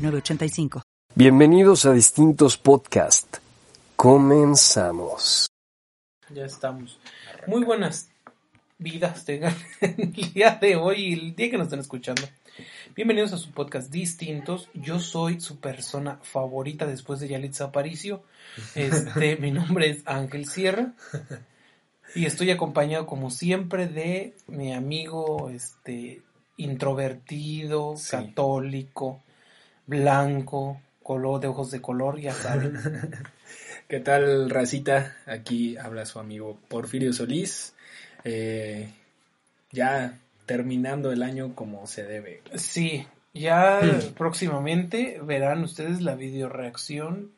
906985. Bienvenidos a distintos podcasts. Comenzamos. Ya estamos. Muy buenas vidas tengan el día de hoy, el día que nos están escuchando. Bienvenidos a su podcast Distintos. Yo soy su persona favorita después de Yalitza Aparicio. Este, mi nombre es Ángel Sierra. Y estoy acompañado como siempre de mi amigo este introvertido, católico, blanco, color de ojos de color, ya saben. ¿Qué tal, racita? Aquí habla su amigo Porfirio Solís. Eh, ya terminando el año como se debe. Sí, ya próximamente verán ustedes la video reacción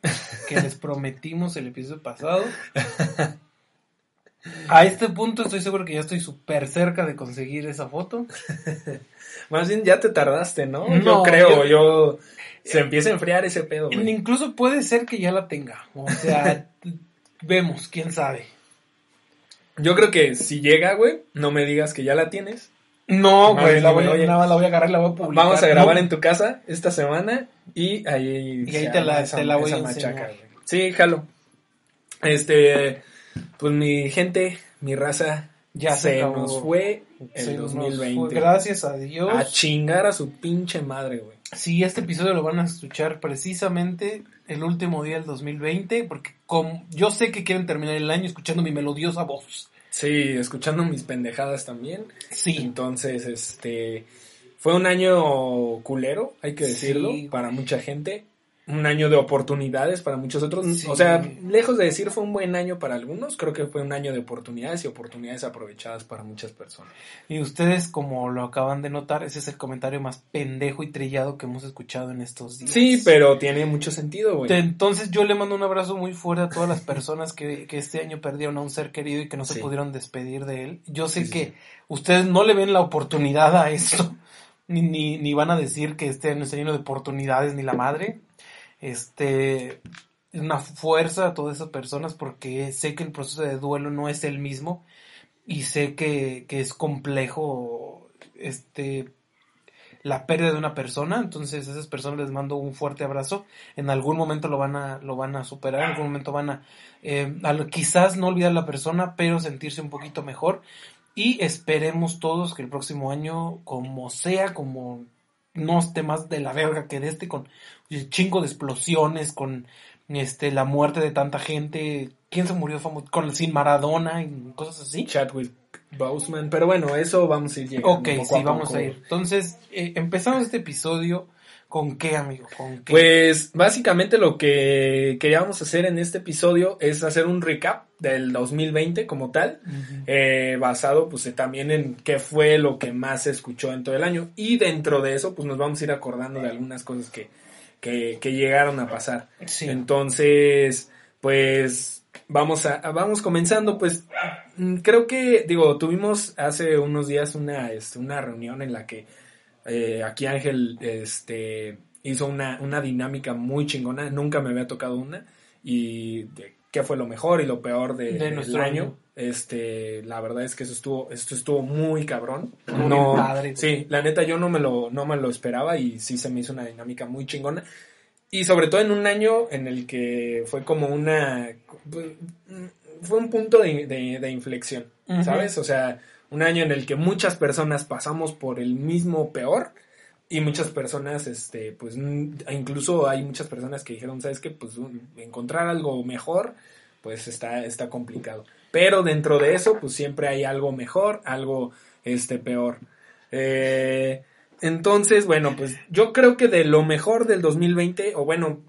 que les prometimos el episodio pasado. A este punto estoy seguro que ya estoy súper cerca de conseguir esa foto. Más bien ya te tardaste, ¿no? yo creo, yo, se empieza a enfriar ese pedo. Incluso puede ser que ya la tenga. O sea, vemos, quién sabe. Yo creo que si llega, güey, no me digas que ya la tienes. No, güey, la voy, nada la voy a agarrar la voy a publicar. Vamos a grabar en tu casa esta semana y ahí, y ahí te la, te la voy a machaca, Sí, jalo. Este, pues mi gente, mi raza, ya se, nos fue el 2020. gracias a Dios. A chingar a su pinche madre, güey. Sí, este episodio lo van a escuchar precisamente el último día del 2020, porque como yo sé que quieren terminar el año escuchando mi melodiosa voz. Sí, escuchando mis pendejadas también. Sí. Entonces, este, fue un año culero, hay que decirlo, para mucha gente un año de oportunidades para muchos otros. O sea, lejos de decir fue un buen año para algunos, creo que fue un año de oportunidades y oportunidades aprovechadas para muchas personas. Y ustedes, como lo acaban de notar, ese es el comentario más pendejo y trillado que hemos escuchado en estos días. Sí, pero tiene mucho sentido, güey. Entonces yo le mando un abrazo muy fuerte a todas las personas que, que este año perdieron a un ser querido y que no se pudieron despedir de él. Yo sé que ustedes no le ven la oportunidad a esto. Ni, ni, ni van a decir que este año está lleno de oportunidades ni la madre este, una fuerza a todas esas personas porque sé que el proceso de duelo no es el mismo y sé que, que es complejo este la pérdida de una persona, entonces a esas personas les mando un fuerte abrazo, en algún momento lo van a, lo van a superar, en algún momento van a, eh, quizás no olvidar la persona, pero sentirse un poquito mejor. Y esperemos todos que el próximo año, como sea, como no esté más de la verga que de este, con un chingo de explosiones, con este la muerte de tanta gente. ¿Quién se murió famoso? Con sin Maradona y cosas así. Chadwick Boseman. Pero bueno, eso vamos a ir llegando. Ok, sí, vamos a ir. Entonces, eh, empezamos este episodio ¿Con qué, amigo? ¿Con qué? Pues básicamente lo que queríamos hacer en este episodio es hacer un recap del 2020 como tal, eh, basado pues también en qué fue lo que más se escuchó en todo el año y dentro de eso pues nos vamos a ir acordando de algunas cosas que, que, llegaron a pasar. Entonces, pues vamos a vamos comenzando pues mm, creo que digo tuvimos hace unos días una este, una reunión en la que eh, aquí Ángel este, hizo una, una, dinámica muy chingona, nunca me había tocado una. Y de qué fue lo mejor y lo peor de, nuestro año. Este, la verdad es que eso estuvo, esto estuvo muy cabrón. no, padre. Sí, la neta yo no me lo, no me lo esperaba y sí se me hizo una dinámica muy chingona. Y sobre todo en un año en el que fue como una, fue un punto de, de, inflexión, ¿sabes? O sea, un año en el que muchas personas pasamos por el mismo peor y muchas personas, este, pues incluso hay muchas personas que dijeron, ¿sabes qué? Pues encontrar algo mejor, pues está, está complicado. Pero dentro de eso, pues siempre hay algo mejor, algo, este, peor. Eh, entonces, bueno, pues yo creo que de lo mejor del 2020, o bueno,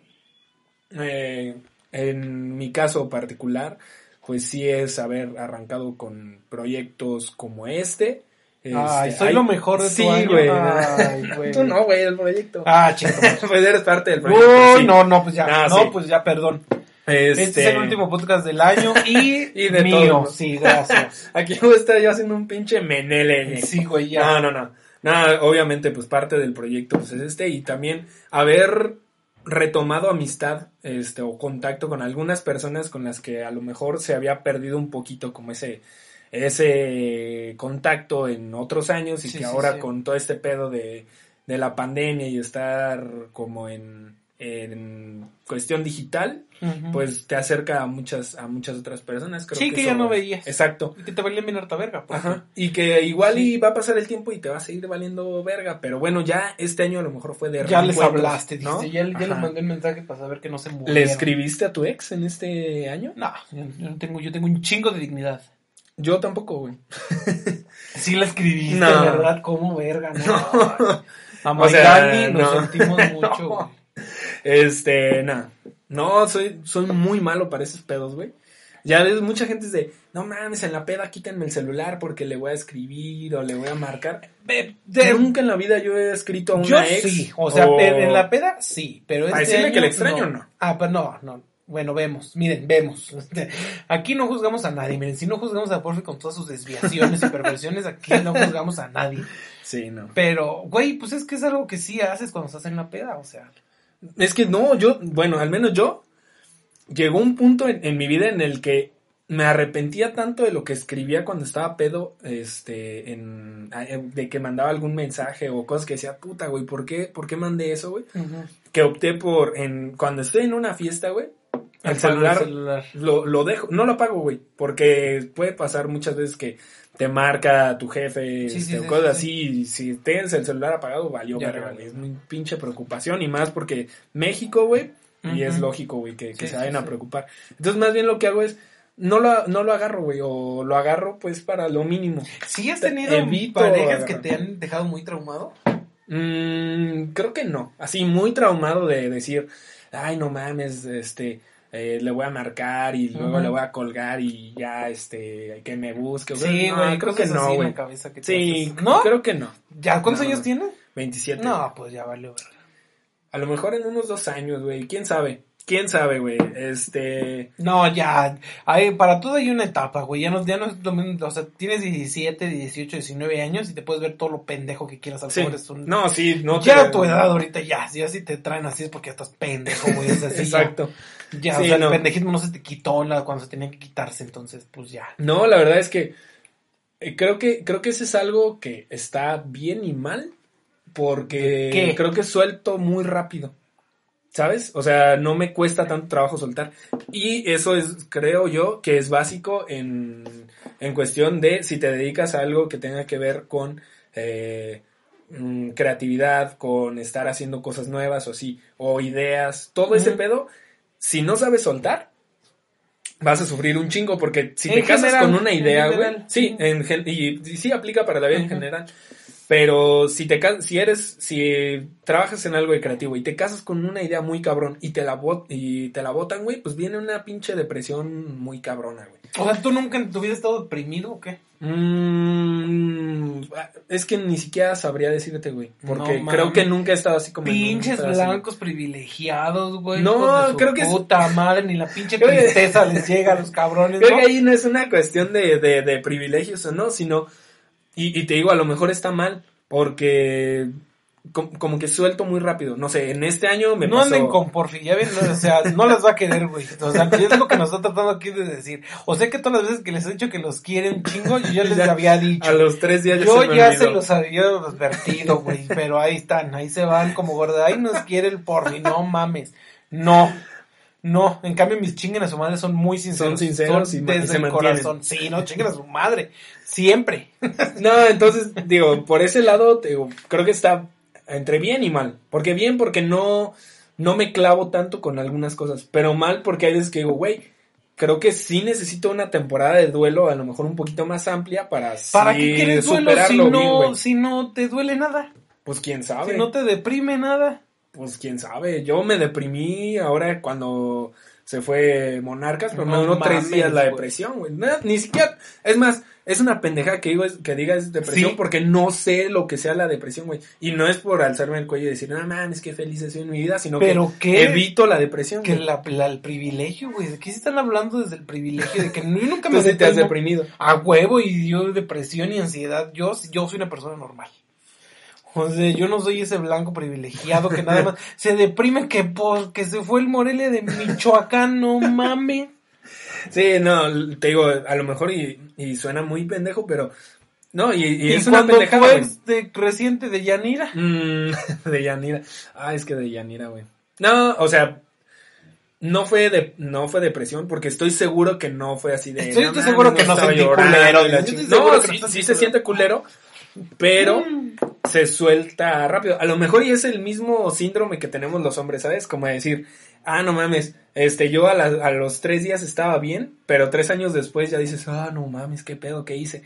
eh, en mi caso particular, pues sí es haber arrancado con proyectos como este, Ay, este, soy lo mejor de tu sí, año. Güey. Ay, güey. Tú no, güey, el proyecto. Ah, chico. pues eres parte del proyecto. Uy, no, no, pues ya. Ah, no, pues ya, perdón. Este... este... es el último podcast del año y, y de mío. Sí, gracias. Aquí voy a estar yo haciendo un pinche menele. Sí, güey, ya. No, no, no. Nada, obviamente, pues parte del proyecto pues, es este y también haber retomado amistad este o contacto con algunas personas con las que a lo mejor se había perdido un poquito como ese ese contacto en otros años y que ahora con todo este pedo de, de la pandemia y estar como en en cuestión digital, pues te acerca a muchas, a muchas otras personas. Creo sí, que, ya no veías. Exacto. Y que te valían bien harta verga. Ajá. Y que igual y va a pasar el tiempo y te va a seguir valiendo verga. Pero bueno, ya este año a lo mejor fue de Ya les hablaste, ¿no? ya, ya les mandé un mensaje para saber que no se murieron. ¿Le escribiste a tu ex en este año? No, yo, tengo, yo tengo un chingo de dignidad. Yo tampoco, güey. sí la escribiste, no. ¿verdad? ¿Cómo verga? No. A o sea, nos sentimos mucho, güey. Este, nada. No, soy, soy muy malo para esos pedos, güey. Ya ves, mucha gente dice, no mames, en la peda quítenme el celular porque le voy a escribir o le voy a marcar. Nunca en la vida yo he escrito a una yo ex. sí, o sea, en la peda sí, pero este decirle que le extraño no. Ah, pero no, no. Bueno, vemos, miren, vemos. Aquí no juzgamos a nadie, miren, si no juzgamos a Porfi con todas sus desviaciones y perversiones, aquí no juzgamos a nadie. Sí, no. Pero, güey, pues es que es algo que sí haces cuando estás en la peda, o sea. Es que no, yo, bueno, al menos yo, llegó un punto en, mi vida en el que me arrepentía tanto de lo que escribía cuando estaba pedo, este, en, de que mandaba algún mensaje o cosas que decía, puta, güey, ¿por qué, por qué mandé eso, güey? Que opté por, en, cuando estoy en una fiesta, güey, el celular, Lo, lo dejo, no lo apago, güey, porque puede pasar muchas veces que te marca tu jefe este, o cosas así, y si tienes el celular apagado, valió, es muy pinche preocupación, y más porque México, güey, y es lógico, güey, que, se vayan a preocupar. Entonces, más bien lo que hago es, no lo, no lo agarro, güey, o lo agarro, pues, para lo mínimo. ¿Sí has tenido parejas que te han dejado muy traumado? Mm, creo que no, así, muy traumado de decir, ay, no mames, este eh, le voy a marcar y luego le voy a colgar y ya, este, que me busque. Sí, güey, creo que no, güey. Sí, ¿no? Creo que no. ¿Ya cuántos años tiene? 27. No, pues ya vale, A lo mejor en unos dos años, güey, quién sabe. ¿Quién sabe, güey? Este... No, ya, hay, para todo hay una etapa, güey, ya no, ya no o sea, tienes 17, 18, 19 años y te puedes ver todo lo pendejo que quieras hacer. No, sí, no Ya a tu edad ahorita, ya, ya si te traen así es porque estás pendejo, güey, es así. Exacto. Ya, o sea, el pendejismo no se te quitó la, cuando se tenía que quitarse, entonces, pues ya. No, la verdad es que eh, creo que, creo que eso es algo que está bien y mal, porque creo que suelto muy rápido. ¿Sabes? O sea, no me cuesta tanto trabajo soltar. Y eso es, creo yo, que es básico en, en cuestión de si te dedicas a algo que tenga que ver con eh, mm, creatividad, con estar haciendo cosas nuevas o así, o ideas, todo ese pedo, si no sabes soltar, vas a sufrir un chingo porque si te casas con una idea, güey, sí, en, y, y, sí aplica para la vida en general. Pero si te si eres, si trabajas en algo de creativo y te casas con una idea muy cabrón y te la bot, y te la botan, güey, pues viene una pinche depresión muy cabrona, güey. O sea, ¿tú nunca en tu vida has estado deprimido o qué? Mm, es que ni siquiera sabría decirte, güey. Porque creo que nunca he estado así como. Pinches blancos privilegiados, güey. No, creo que. Puta madre, ni la pinche tristeza les llega a los cabrones. Creo que ahí no es una cuestión de, de, de privilegios o no, sino y, y te digo, a lo mejor está mal, porque como, que suelto muy rápido. No sé, en este año me No anden con porfi, ya ven, o sea, no las va a querer, güey. O sea, es lo que nos está tratando aquí de decir. O sé que todas las veces que les he dicho que los quieren chingo, yo ya les había dicho. A los tres días Yo ya se los había advertido, güey, pero ahí están, ahí se van como gorda. Ahí nos quiere el porfi, no mames. No. No, en cambio mis chinguen a su madre son muy sinceros. Son sinceros y desde el corazón. Sí, no, chinguen a su madre. Siempre. no, entonces, digo, por ese lado, digo, creo que está entre bien y mal. Porque bien porque no, no me clavo tanto con algunas cosas. Pero mal porque hay veces que digo, güey, creo que sí necesito una temporada de duelo a lo mejor un poquito más amplia para ¿Para qué quieres duelo si no, si no te duele nada? Pues quién sabe. Si no te deprime nada. Pues quién sabe. Yo me deprimí ahora cuando se fue Monarcas, pero me duró tres días la depresión, güey. ni siquiera, es más, es una pendeja que, digo, que diga es depresión porque no sé lo que sea la depresión, güey. Y no es por alzarme el cuello y decir, no mames, qué feliz estoy en mi vida, sino que evito la depresión. Que la, el privilegio, güey. ¿De qué se están hablando desde el privilegio? De que yo nunca me... te has deprimido. A huevo y yo depresión y ansiedad. Yo, yo soy una persona normal. O sea, yo no soy ese blanco privilegiado que nada más se deprime que porque se fue el Morelia de Michoacán, no mames. Sí, no, te digo, a lo mejor y, y suena muy pendejo, pero no, y, y, es una pendejada. fue de reciente de Yanira? Mm, de Yanira. Ah, es que de Yanira, güey. No, o sea, no fue de no fue depresión porque estoy seguro que no fue así de estoy, seguro que no, se culero no sí, sí se siente culero pero mm. se suelta rápido. A lo mejor y es el mismo síndrome que tenemos los hombres, ¿sabes? Como decir, ah, no mames, este, yo a, a los tres días estaba bien, pero tres años después ya dices, ah, no mames, qué pedo, qué hice.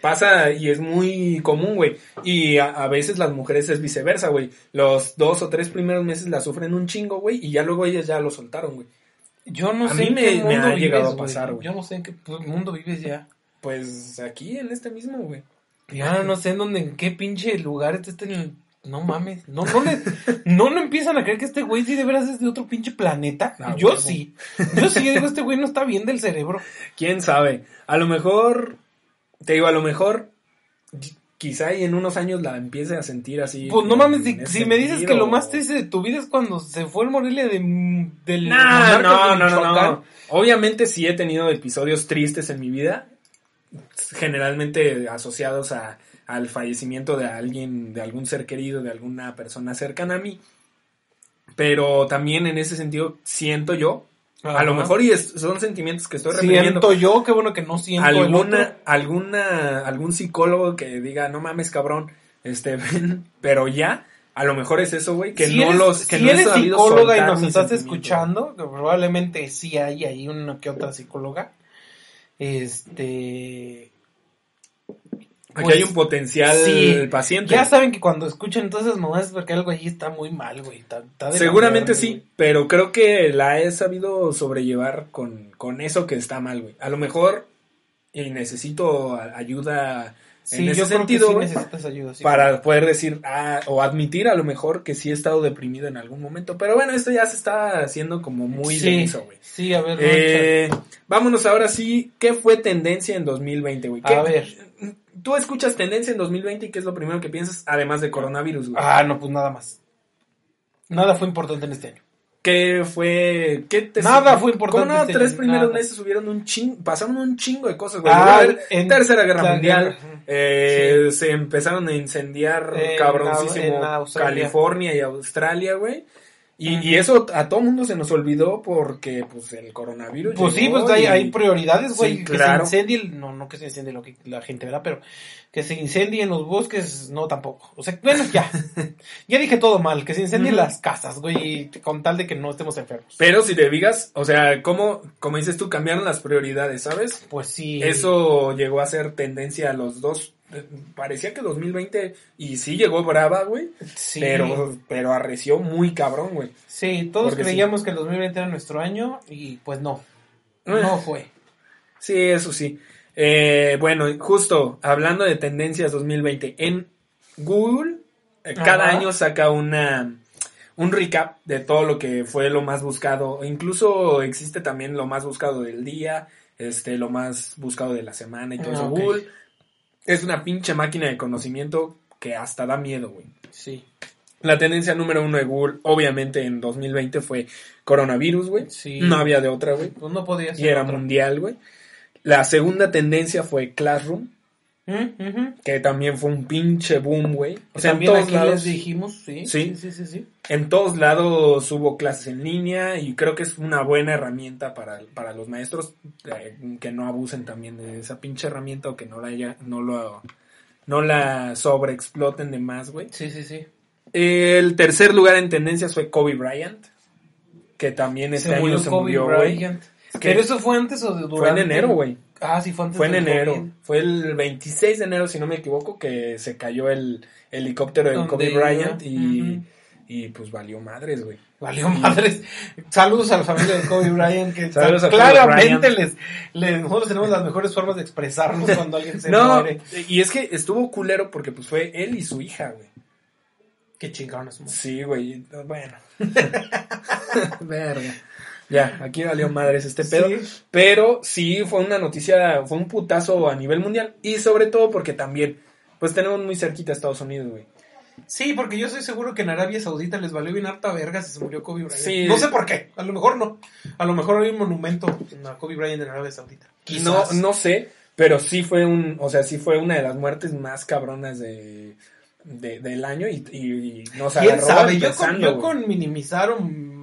Pasa y es muy común, güey. Y a, veces las mujeres es viceversa, güey. Los dos o tres primeros meses la sufren un chingo, güey, y ya luego ellas ya lo soltaron, güey. Yo no sé en qué mundo me ha llegado a pasar, güey. Yo no sé en qué mundo vives ya. Pues aquí, en este mismo, güey. Ya no sé en dónde, en qué pinche lugar este en el... No mames, no, no le, no no empiezan a creer que este güey sí de veras es de otro pinche planeta. Ah, yo sí. Yo sí digo, este güey no está bien del cerebro. ¿Quién sabe? A lo mejor, te digo, a lo mejor, quizá y en unos años la empiece a sentir así. Pues no mames, si, me dices que lo más triste de tu vida es cuando se fue el Morelia de, del... no, no, no, no. Obviamente sí he tenido episodios tristes en mi vida generalmente asociados a, al fallecimiento de alguien, de algún ser querido, de alguna persona cercana a mí. Pero también en ese sentido siento yo, a lo mejor y son sentimientos que estoy reprimiendo. Siento yo, qué bueno que no siento alguna, alguna, algún psicólogo que diga, no mames cabrón, este, pero ya, a lo mejor es eso, güey, que no los, que si eres psicóloga y nos estás escuchando, que probablemente sí hay ahí una que otra psicóloga, este. Aquí hay un pues, potencial paciente. Ya saben que cuando escuchan esas mamadas es porque algo allí está muy mal, güey. Seguramente sí, pero creo que la he sabido sobrellevar con, con eso que está mal, güey. A lo mejor y necesito ayuda en ese sentido, para poder decir ah, o admitir a lo mejor que sí he estado deprimido en algún momento. Pero bueno, esto ya se está haciendo como muy denso, güey. Sí, a ver. Eh, vámonos ahora sí. ¿Qué fue tendencia en 2020, güey? A ver. Tú escuchas tendencia en 2020 y qué es lo primero que piensas, además de coronavirus, güey. Ah, no, pues nada más. Nada fue importante en este año. ¿Qué fue? ¿Qué te Nada fue importante. Como no, este tres primeros meses subieron un chingo, pasaron un chingo de cosas, güey. Ah, en Tercera Guerra Mundial, eh, se empezaron a incendiar cabroncísimo California y Australia, güey. Y, eso a todo mundo se nos olvidó porque, pues, el coronavirus. Pues sí, pues hay, hay prioridades, güey. que se incendie, no, no que se incendie lo que la gente verá, pero que se incendien los bosques, no tampoco. O sea, bueno, ya. ya dije todo mal, que se incendien las casas, güey, con tal de que no estemos enfermos. Pero si te digas, o sea, ¿cómo, como dices tú, cambiaron las prioridades, ¿sabes? Pues sí. Eso llegó a ser tendencia a los dos parecía que 2020 y sí llegó brava, güey. Sí. Pero, pero arreció muy cabrón, güey. Sí, todos creíamos que el 2020 era nuestro año y pues no. Eh. No fue. Sí, eso sí. Eh, bueno, justo hablando de tendencias 2020, en Google eh, cada año saca una un recap de todo lo que fue lo más buscado. Incluso existe también lo más buscado del día, este, lo más buscado de la semana y todo eso. Ah, Google es una pinche máquina de conocimiento que hasta da miedo, güey. Sí. La tendencia número uno de Google, obviamente, en 2020 fue coronavirus, güey. Sí. No había de otra, güey. Pues no podía ser. Y era mundial, güey. La segunda tendencia fue Classroom. Que también fue un pinche boom, güey. O sea, en todos lados. dijimos, ¿sí? Sí. sí, sí, sí, En todos lados hubo clases en línea y creo que es una buena herramienta para, para los maestros eh, que no abusen también de esa pinche herramienta o que no la haya, no lo, no la sobreexploten de más, güey. Sí, sí, sí. El tercer lugar en tendencias fue Kobe Bryant, que también este año se murió, güey. ¿Pero eso fue antes o durante? Fue en enero, güey. Ah, sí, fue antes. Fue en enero. Fue el 26 de enero, si no me equivoco, que se cayó el helicóptero de Kobe Bryant y, Y pues valió madres, güey. Valió madres. Saludos a la familia de Kobe Bryant, que claramente les, les, nosotros tenemos las mejores formas de expresarnos cuando alguien se no, muere. Y es que estuvo culero porque pues fue él y su hija, güey. Qué chingones. Sí, güey. Bueno. Verga. Ya, aquí valió madres este pedo. Pero sí fue una noticia, fue un putazo a nivel mundial. Y sobre todo porque también, pues tenemos muy cerquita a Estados Unidos, güey. Sí, porque yo estoy seguro que en Arabia Saudita les valió bien harta verga si se murió Kobe Bryant. No sé por qué, a lo mejor no. A lo mejor hay un monumento a Kobe Bryant en Arabia Saudita. No, no sé, pero sí fue un, o sea, sí fue una de las muertes más cabronas de, del año y, y, nos ¿Quién sabe? Yo con, yo con minimizar o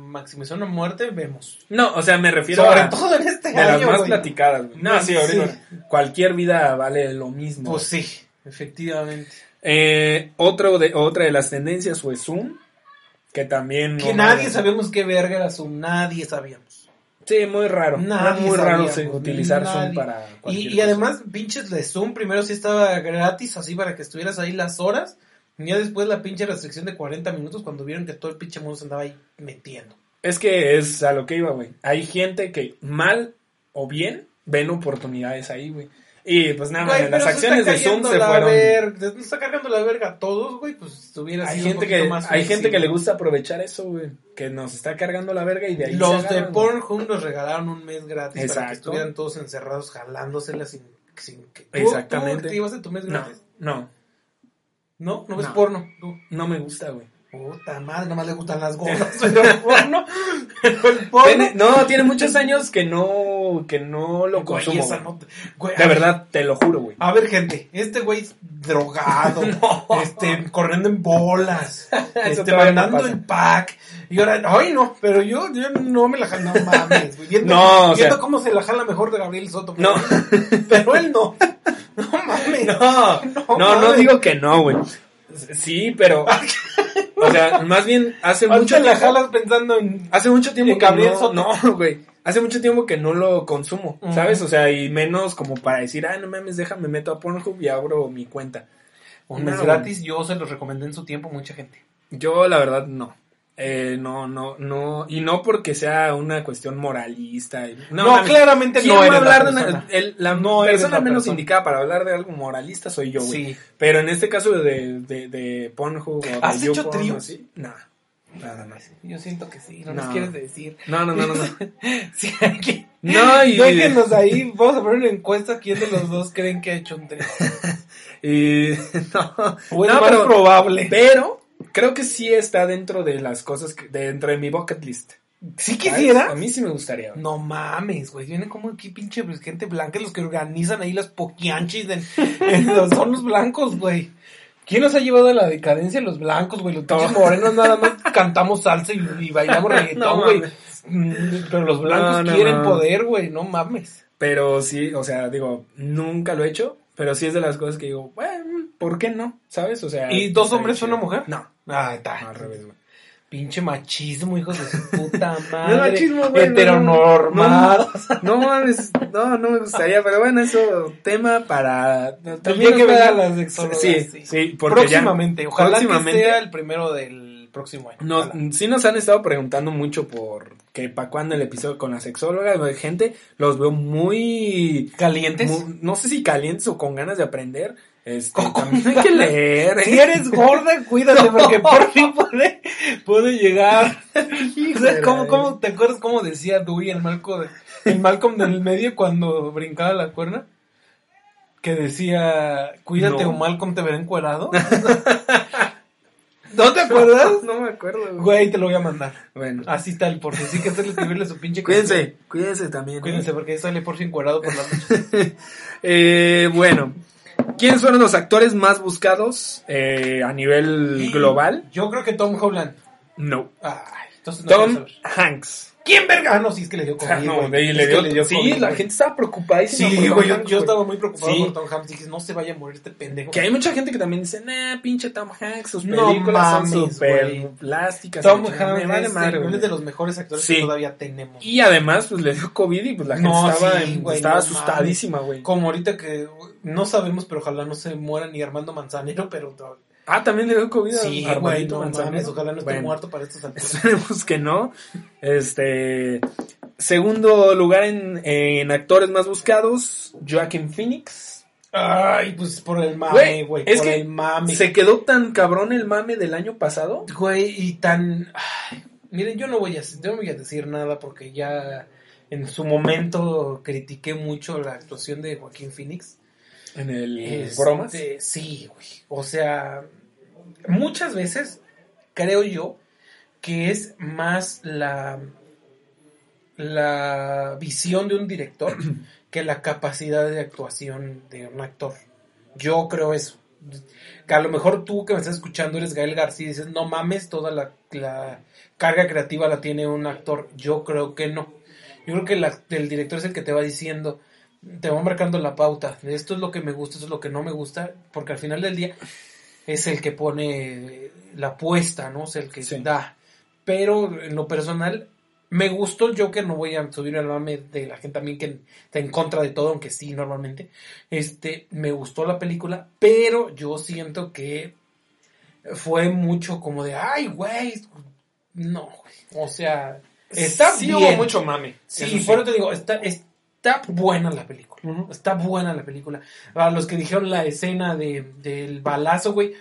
maximizar una muerte vemos. No, o sea, me refiero Sobre todo en este de las más platicadas. No, sí, ahorita. Cualquier vida vale lo mismo. Pues sí, efectivamente. Eh, otro de, otra de las tendencias fue Zoom, que también... Que nadie sabíamos qué verga era Zoom, nadie sabíamos. Sí, muy raro. muy raro utilizar Zoom para... Y, y además, pinches de Zoom, primero sí estaba gratis, así para que estuvieras ahí las horas. Ya después la pinche restricción de 40 minutos cuando vieron que todo el pinche mundo se andaba ahí metiendo. Es que es a lo que iba, güey. Hay gente que mal o bien ven oportunidades ahí, güey. Y pues nada, güey, las acciones de Zoom se fueron. Ver, está cargando la verga a todos, güey, pues estuviera hay gente que Hay gente que le gusta aprovechar eso, güey. Que nos está cargando la verga y de ahí Los de Pornhub nos regalaron un mes gratis Exacto. para que estuvieran todos encerrados jalándosela sin, sin que. Exactamente. ¿Tú a tu mes gratis? No. ¿No? ¿No ves porno? ¿Tú? No me gusta, güey. Puta madre, nada más le gustan las gordas, pero el porno, el porno. no, tiene muchos años que no, que no lo consumo. de verdad, te lo juro, güey. A ver, gente, este güey drogado, este, corriendo en bolas, este, mandando el pack. Y ahora, ay no, pero yo, yo no me la jalo, no mames, güey. Viendo, no, viendo cómo se la jala mejor de Gabriel Soto. No. Pero él no. No mames. No, no, no, no digo que no, güey. Sí, pero. o sea, más bien hace mucho la jalas pensando en. Hace mucho tiempo que no, no, güey. Hace mucho tiempo que no lo consumo, ¿sabes? O sea, y menos como para decir, ah, no mames, déjame meto a Pornhub y abro mi cuenta. Un mes gratis, yo se los recomendé en su tiempo mucha gente. Yo, la verdad, no. Eh, no, no, no, y no porque sea una cuestión moralista. No, claramente no eres hablar la persona. De el, la no persona menos indicada para hablar de algo moralista soy yo, güey. Sí. Pero en este caso de, de, de Pornhub o de ¿Has hecho tríos? No, nada más. Yo siento que sí, no, nos quieres decir. No, no, no, no. No, sí, aquí. no y... Déjenos ahí, vamos a poner una encuesta quién de los dos creen que ha hecho un trío. y no, no, es más probable. Pero creo que sí está dentro de las cosas, que, dentro de mi bucket list. ¿Sí quisiera? A mí sí me gustaría. No mames, güey. Vienen como aquí pinche pues, gente blanca los que organizan ahí las poquianchis. son los blancos, güey. ¿Quién nos ha llevado a la decadencia? Los blancos, güey. Los pinches morenos nada más cantamos salsa y, bailamos reggaetón, güey. Mm, pero los blancos quieren poder, güey. No mames. Pero sí, o sea, digo, nunca lo he hecho. Pero sí es de las cosas que digo, bueno, ¿por qué no? ¿Sabes? O sea. ¿Y dos hombres y una mujer? No. Ah, está. al revés, güey. Pinche machismo, hijos de su puta madre. No machismo, güey. Heteronormado. No, mames, no, no me gustaría, pero bueno, eso tema para. También que ver a las. Sí, sí, sí porque próximamente. Ojalá próximamente, que sea el primero del próximo año. No, sí nos han estado preguntando mucho por que para cuándo el episodio con la sexóloga. Gente, los veo muy calientes. no sé si calientes o con ganas de aprender. Este, también hay que leer. Si eres gorda, cuídate, porque por fin puede, puede llegar. ¿cómo, cómo, ¿Te acuerdas cómo decía Dewey, el, Malcolm, el Malcolm del medio, cuando brincaba la cuerna? Que decía, cuídate o Malcolm te verá encuerado. ¿No te acuerdas? No, me acuerdo. Güey. te lo voy a mandar. Bueno. Así está el Porfi. Así que hacerle escribirle su pinche Cuídense, cuídense también. Cuídense, porque sale Porfi encuadrado por la noche. eh, bueno. ¿Quiénes fueron los actores más buscados eh, a nivel global? Yo creo que Tom Holland. No. Ay, entonces no Tom Hanks. ¿Quién verga? Ah, no, sí, es que le dio COVID. Ah, no, le, dio, le dio Sí, la gente estaba preocupadísima. Sí, güey, yo, yo, estaba muy preocupado por Tom Hanks. Dije, no se vaya a morir este pendejo. Que hay mucha gente que también dice, nah, pinche Tom Hanks, sus películas no son súper plásticas. Tom Hanks es uno de los mejores actores que todavía tenemos. Y además, pues le dio COVID y pues la gente estaba, estaba asustadísima, güey. Como ahorita que no sabemos, pero ojalá no se muera ni Armando Manzanero, pero Ah, también le dio COVID Sí, güey, no mames, ojalá no esté Bueno, muerto para estos alturas. Esperemos que no. Este. Segundo lugar en, en actores más buscados, Joaquin Phoenix. Ay, pues por el mame, Güey, güey, es por que el mame. Se quedó tan cabrón el mame del año pasado. Güey, y tan... ay, miren, yo no voy a, yo no voy a decir nada porque ya en su momento critiqué mucho la actuación de Joaquín Phoenix. En el Este, bromas. Sí, güey. O sea, muchas veces creo yo que es más la, la visión de un director que la capacidad de actuación de un actor. Yo creo eso. Que a lo mejor tú que me estás escuchando eres Gael García y dices, no mames, toda la, la carga creativa la tiene un actor. Yo creo que no. Yo creo que la- el director es el que te va diciendo, te va marcando la pauta. Esto es lo que me gusta, esto es lo que no me gusta, porque al final del día es el que pone la apuesta, ¿no? Es el que Sí. da. Pero en lo personal, me gustó el Joker, no voy a subir al mame de la gente también que está en contra de todo, aunque sí, normalmente. Este, me gustó la película, pero yo siento que fue mucho como de, ay, güey, no. O sea, está sí bien. hubo mucho mame. Sí, por eso te digo, está, está buena la película. Ujú. Está buena la película. A los que dijeron la escena de, del balazo, güey.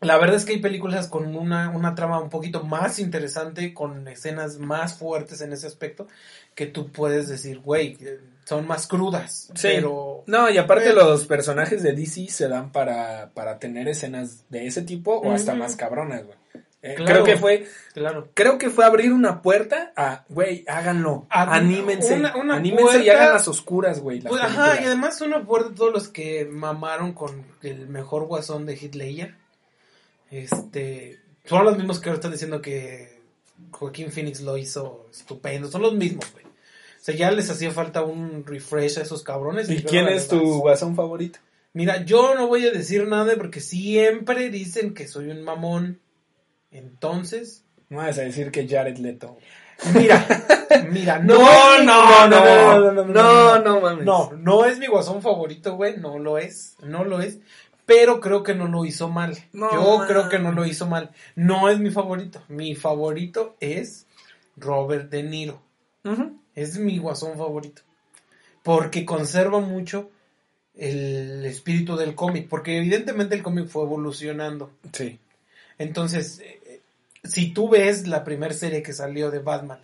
La verdad es que hay películas con una, una trama un poquito más interesante, con escenas más fuertes en ese aspecto, que tú puedes decir, güey, son más crudas. Sí. Pero No, y aparte Pero- los personajes de DC se dan para, para tener escenas de ese tipo o hasta más cabronas, güey. Eh, Claro. Creo que fue, claro. creo que fue abrir una puerta a, güey, háganlo, A- anímense, una- una anímense y hagan las oscuras, güey. Pues, ajá, y además una puerta todos los que mamaron con el mejor guasón de Hitler. Este, son los mismos que ahora están diciendo que Joaquín Phoenix lo hizo estupendo. Son los mismos, güey. O sea, ya les hacía falta un refresh a esos cabrones. ¿Y quién es tu guasón favorito? Mira, yo no voy a decir nada porque siempre dicen que soy un mamón. Entonces, No vas a decir que Jared Leto. mira, mira, No, no, no, no, no, no, no mames. No, no es mi guasón favorito, güey, no lo es, no lo es, pero creo que no lo hizo mal. No, Yo man. creo que no lo hizo mal. No es mi favorito, mi favorito es Robert De Niro. Es mi guasón favorito. Porque conserva mucho el espíritu del cómic, porque evidentemente el cómic fue evolucionando. Sí. Entonces, eh, si tú ves la primera serie que salió de Batman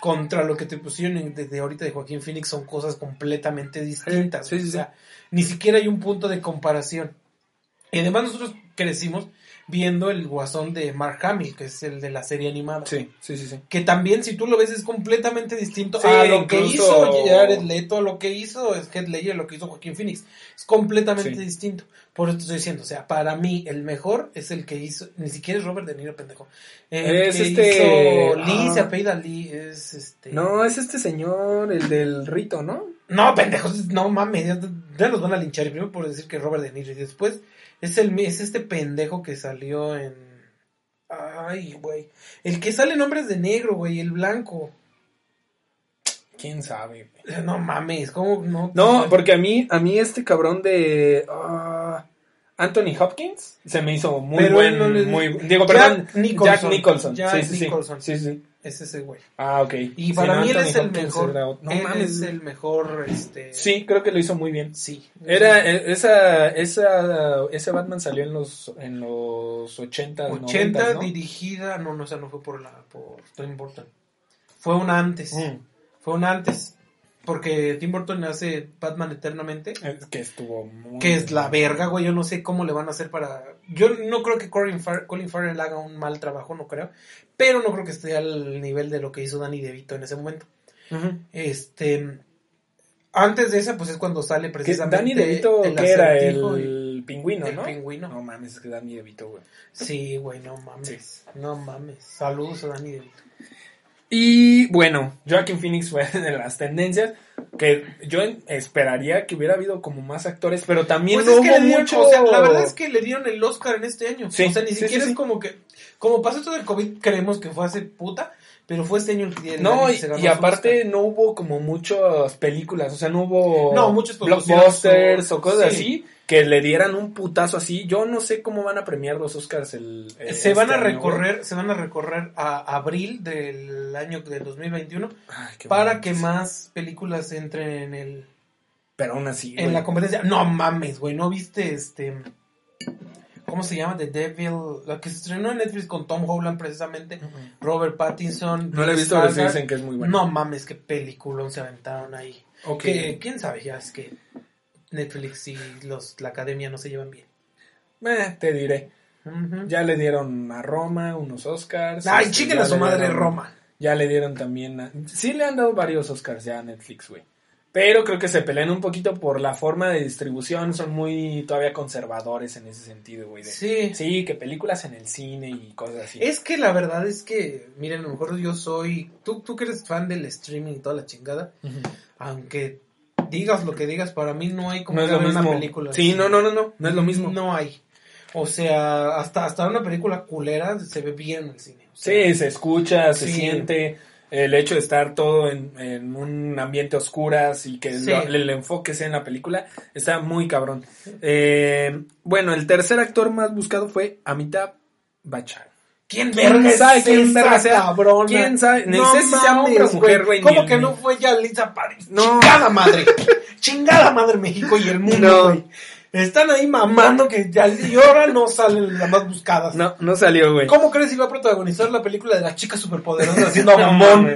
contra lo que te pusieron desde ahorita de Joaquín Phoenix, son cosas completamente distintas. sí, sí, o sea, ni siquiera hay un punto de comparación. Y además nosotros crecimos viendo el guasón de Mark Hamill, que es el de la serie animada. Sí, sí, sí, sí. Que también, si tú lo ves, es completamente distinto Sí, a lo que hizo Jared Leto, a lo que hizo Heath Ledger, a lo que hizo Joaquín Phoenix. Es completamente Sí. distinto. Por eso te estoy diciendo, o sea, para mí el mejor es el que hizo, ni siquiera es Robert De Niro, pendejo. El Es que este- hizo Lee, ah. se apellida Lee, es este... No, es este señor, el del rito, ¿no? No, pendejos, no mames, ya, ya nos van a linchar. Primero por decir que es Robert De Niro y después es el es este pendejo que salió en Ay, güey. El que sale en Hombres de Negro, güey, el blanco. ¿Quién sabe? güey? No mames, ¿cómo no? No, porque a mí, a mí este cabrón de Anthony Hopkins se me hizo muy Pero buen, no muy, digo, Jack perdón, Nicholson. Jack Nicholson. Jack sí, sí, Nicholson. sí, sí. Es ese güey. Ah, ok. Y Sí, para no, mí él es el Hopkins mejor. No él mames. es el mejor, este... Sí, creo que lo hizo muy bien. Sí. Era eh, esa esa ese Batman salió en los en los 80 80 90, ¿no? dirigida, no, no, o sea, no fue por la, por Tim Burton. Fue un antes. Mm. Fue un antes. Porque Tim Burton hace Batman eternamente. Es que estuvo muy Que es la verga, güey. Yo no sé cómo le van a hacer para. Yo no creo que Colin, Far- Colin Farrell haga un mal trabajo, no creo. Pero no creo que esté al nivel de lo que hizo Danny DeVito en ese momento. Este. Antes de esa, pues es cuando sale precisamente. Danny DeVito el que era y- el pingüino, el ¿no? pingüino. No mames, es que Danny DeVito, güey. Sí, güey, no mames. Sí. No mames. Saludos a Danny DeVito. Y bueno, Joaquin Phoenix fue de las tendencias. que yo esperaría que hubiera habido como más actores, pero también Pues no es que hubo le dieron, mucho. o sea, la verdad es que le dieron el Oscar en este año. Sí, o sea, ni sí, siquiera sí, es como que, como pasó todo el COVID, creemos que fue hace puta, pero fue este año el No, y, y aparte no hubo como muchas películas, o sea, no hubo No, muchos blockbusters o cosas sí. así que le dieran un putazo así. Yo no sé cómo van a premiar los Oscars el eh, se van este a año, recorrer, se van a recorrer a abril del año del 2021 güey. Ay, qué para que más películas entren en el Pero aún así, en güey. la competencia. No mames, güey, ¿no viste este ¿Cómo se llama? The Devil, la que se estrenó en Netflix con Tom Holland precisamente, Robert Pattinson. No la he visto, pero dicen que es muy buena. No mames, qué película se aventaron ahí. Ok. Que, quién sabe, ya es que Netflix y los la academia no se llevan bien. Eh, te diré. Ya le dieron a Roma unos Oscars. Ay, este, chiquen a su madre dieron- Roma. Ya le dieron también. a- Sí le han dado varios Oscars ya a Netflix, güey. Pero creo que se pelean un poquito por la forma de distribución. Son muy todavía conservadores en ese sentido, güey. Sí. Sí, que películas en el cine y cosas así. Es que la verdad es que, miren, a lo mejor yo soy. Tú, tú que eres fan del streaming y toda la chingada, aunque digas lo que digas, para mí no hay como No es lo mismo. una película. Sí, así. no, no, no, no. No es lo mismo. No hay. O sea, hasta, hasta una película culera se ve bien en el cine. O sea, Sí, se escucha, se Sí. siente. El hecho de estar todo en, en un ambiente oscuras y que Sí. lo- el, enfoque sea en la película está muy cabrón. Eh, bueno, el tercer actor más buscado fue Amitabh Bachchan. ¿Quién ¿Quién sabe es quién verga sea? cabrona? ¿Quién sabe? Ni No sé si sea hombre o mujer, güey. ¿Cómo que no fue Yalitza Paris? No. Chingada madre. Chingada madre México y el mundo, No. Están ahí mamando que ya y ahora no salen las más buscadas. No, no salió, güey. ¿Cómo crees que iba a protagonizar la película de las chicas superpoderosas haciendo mamón?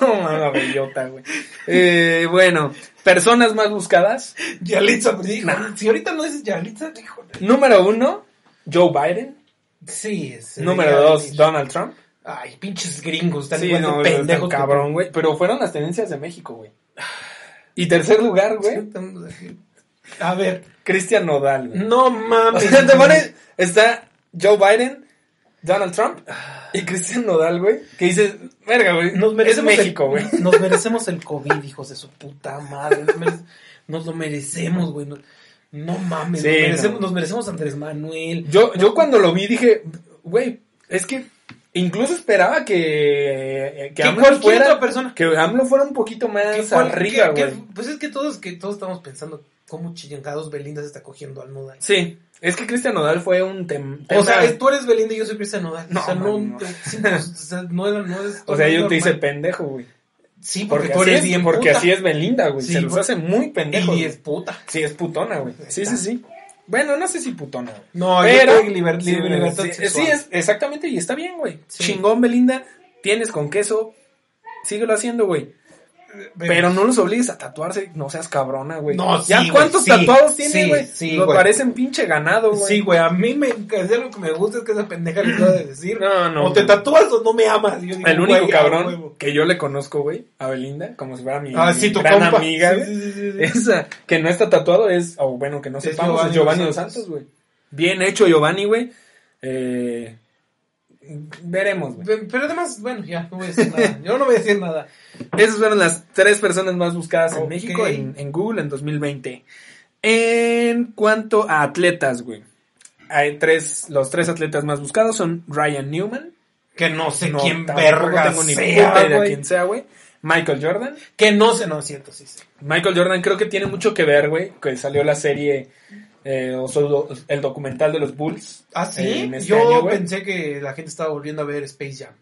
No mames, bellota, güey. Eh, bueno, personas más buscadas. Yalitza, pues, hijo, si ahorita no dices Yalitza, hijo. Número uno, Joe Biden. Sí, es. Número dos. Donald Trump. Ay, pinches gringos, están Sí, igual no, pendejos. cabrón, güey. Pero fueron las tendencias de México, güey. Y tercer lugar, güey, A ver, Cristian Nodal, güey. no O mames. sea, te pones, está Joe Biden, Donald Trump y Cristian Nodal, güey. Que dices, verga, güey. Nos es merecemos México, el- güey. Nos merecemos el COVID, hijos de su puta madre. Nos, lo merecemos, güey. No, no mames, Sí, nos, merecemos, no. nos merecemos Andrés Manuel. Yo, yo cuando lo vi dije, güey, es que incluso esperaba que, que Que AMLO fuera, otra persona. que AMLO fuera un poquito más arriba, güey. pues es que todos, que todos estamos pensando cómo chingados Belinda se está cogiendo al Nodal. Sí, es que Cristian Nodal fue un tem- tema... O sea, es- tú eres Belinda y yo soy Cristian Nodal. No, o sea, no, no. sí, pues, o sea, no, es. o sea, yo te hice pendejo, güey. Sí, porque, Porque, tú así eres es, bien porque puta. así es Belinda, güey. Sí, Se los hace muy pendejos. Y es puta. Sí, es putona, güey. Sí, sí, sí. Bueno, no sé si putona, güey. No, Pero, liber- sí, liber- libertad sí, sí, es exactamente, y está bien, güey. Sí. Chingón, Belinda, tienes con queso, síguelo haciendo, güey. Pero no los obligues a tatuarse, no seas cabrona, güey. No, ¿Ya sí, cuántos güey, sí, tatuados tiene, güey? sí, Lo parecen pinche ganado, güey. Sí, güey, a mí me es algo que me gusta es que esa pendeja le acaba de decir. No, no, O te tatúas o no me amas. Y yo digo, El único güey, cabrón que yo le conozco, güey, a Belinda, como si fuera mi Ah, sí, tu gran compa. amiga, Sí, güey. sí, sí, sí, sí. Esa que no está tatuado es, o bueno, que no sepamos, Giovanni es Giovanni Dos Dos Santos. Santos, güey. Bien hecho, Giovanni, güey. Eh, veremos, güey. Pe- Pero además, bueno, ya, no voy a decir nada. Yo no voy a decir nada. Esas fueron las tres personas más buscadas en. México en, en Google en 2020. En cuanto a atletas, güey. Hay tres, los tres atletas más buscados son Ryan Newman. Que no sé No, quién verga tengo ni sea, puta idea güey. quién sea, güey. Michael Jordan. Que no sé, no es cierto, sí, sí. Michael Jordan creo que tiene mucho que ver, güey, que salió la serie, eh, el documental de los Bulls. ¿Ah, sí? en este Yo año, pensé que la gente estaba volviendo a ver Space Jam.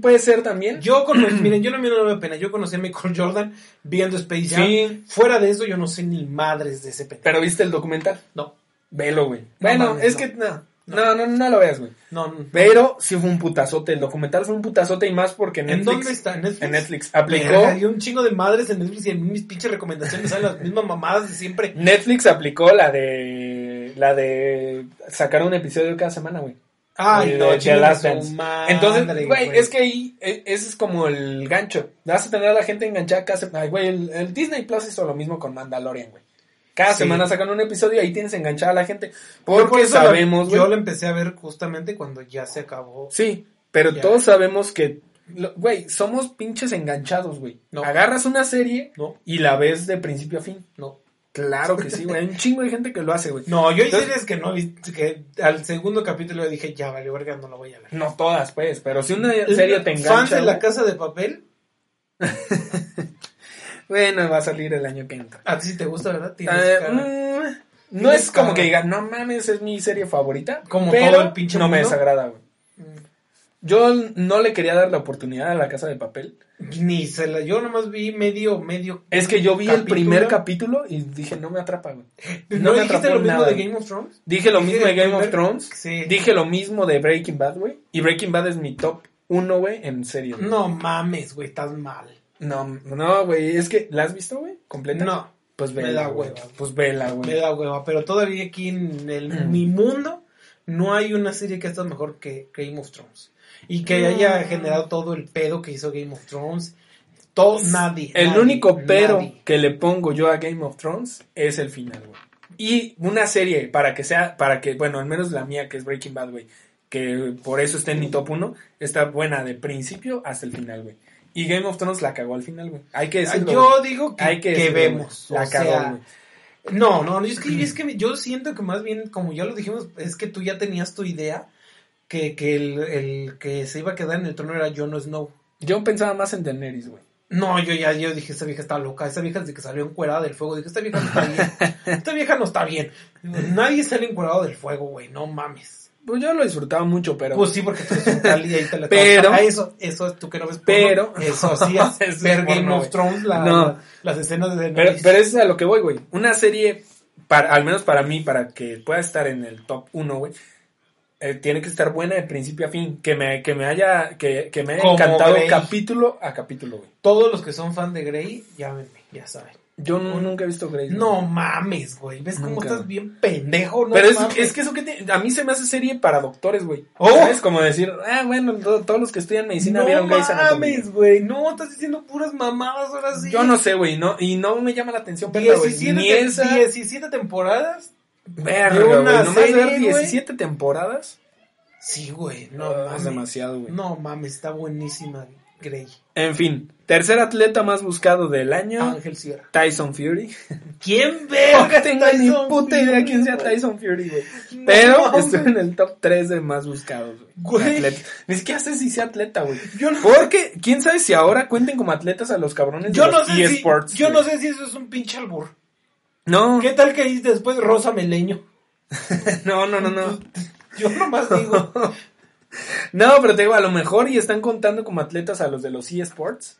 Puede ser también. Yo conocí, miren, yo no me da pena. Yo conocí a Michael Jordan viendo Space Jam. Sí. Fuera de eso, yo no sé ni madres de ese pendejo. Pero viste el documental. No, Velo, güey. No bueno, es no. que no. No, no, no lo veas, güey. no, no. Pero sí fue un putazote. El documental fue un putazote y más porque ¿En Netflix. dónde está? ¿En Netflix? En Netflix. Aplicó. Hay un chingo de madres en Netflix y en mis pinches recomendaciones salen las mismas mamadas de siempre. Netflix aplicó la de. La de sacar un episodio cada semana, güey. Ay, no, de Last Dance. madre, Entonces, güey, es que ahí e- ese es como el gancho. Vas a tener a la gente enganchada cada semana. Ay, güey, el, el Disney Plus hizo lo mismo con Mandalorian, güey. Cada Sí. semana sacan un episodio y ahí tienes enganchada a la gente. Por Porque eso la- sabemos, güey. Yo lo empecé a ver justamente cuando ya se acabó. Sí, pero Ya. todos sabemos que Güey, somos pinches enganchados, güey. Agarras una serie y la ves de principio a fin. No. Claro que sí, güey. Hay un chingo de gente que lo hace, güey. No, yo hay series que no que al segundo capítulo dije, ya vale, verga, no lo voy a ver. No todas, pues, pero si una serie te engancha. ¿Fans de la casa de papel? bueno, va a salir el año que entra. A ti sí te gusta, ¿verdad? Uh, no es como que diga, no mames, es mi serie favorita. Como todo el pinche No me desagrada, güey. Mm. Yo no le quería dar la oportunidad a la casa de papel. Ni se la, yo nomás vi medio, medio. Es que yo vi el primer capítulo y dije, no me atrapa, güey. No, me dijiste lo mismo de Game of Thrones? Dije lo mismo de Game of Thrones. Sí. Dije lo mismo de Breaking Bad, güey. Y Breaking Bad es mi top uno, güey, en serio. No mames, güey, estás mal. No, no, güey, es que, ¿la has visto, güey? ¿Completa? No. Pues vela, Me da hueva. Pues vela, güey. Me da hueva, pero todavía aquí en el, mi mundo no hay una serie que está mejor que Game of Thrones y que haya generado todo el pedo que hizo Game of Thrones. Todo, nadie. El único pero que le pongo yo a Game of Thrones es el final, güey. Y una serie para que sea, para que, bueno, al menos la mía, que es Breaking Bad, güey, que por eso está en mi top 1, está buena de principio hasta el final, güey. Y Game of Thrones la cagó al final, güey. Hay que decirlo. Yo digo que, Hay que, vemos. La cagó, güey. No, no, es que, es que yo siento que más bien, como ya lo dijimos, es que tú ya tenías tu idea que, que el, el, que se iba a quedar en el trono era Jon Snow. Yo pensaba más en Daenerys, güey. No, yo ya yo dije, esta vieja está loca, esta vieja desde que salió encuerada del fuego, dije, esta vieja no está bien, esta vieja no está bien. Nadie sale encuerado del fuego, güey, no mames. Pues yo lo disfrutaba mucho, pero... Pues sí, porque tú eres un y ahí te la Pero... eso, eso es tú que no ves Pero... Eso sí es ver Game of Thrones, la, las escenas de. Pero, pero eso es a lo que voy, güey. Una serie, para, al menos para mí, para que pueda estar en el top 1, güey, eh, tiene que estar buena de principio a fin. Que me, que me haya, que, que me haya encantado capítulo a capítulo, güey. Todos los que son fan de Grey, llámenme, ya saben. Yo nunca he visto Grey. No mames, güey. ¿Ves cómo estás bien pendejo? No Pero es, es, que eso que a mí se me hace serie para doctores, güey. Oh. Es como decir, ah, bueno, todos los que estudian medicina vieron Grey's Anatomy. No mames, güey. No, estás diciendo puras mamadas ahora sí. Yo no sé, güey. No, y no me llama la atención verla, güey. 17 temporadas. Verga, güey. Nomás ver 17 temporadas. Sí, güey. No, ah, es demasiado, güey. No mames, está buenísima Grey. En fin, tercer atleta más buscado del año. Ángel Sierra. Tyson Fury. ¿Quién ve? No tengo ni puta idea quién sea Tyson Fury, güey. Pero estoy en el top 3 de más buscados, güey. Ni siquiera sé si sea atleta, güey. Yo no Porque, quién sabe si ahora cuenten como atletas a los cabrones yo de los sé eSports. Si, yo no sé si eso es un pinche albur. No. ¿Qué tal que dice después Rosa Meleño? no, no, no, no. Yo nomás digo. No, pero te digo, a lo mejor y están contando como atletas a los de los eSports.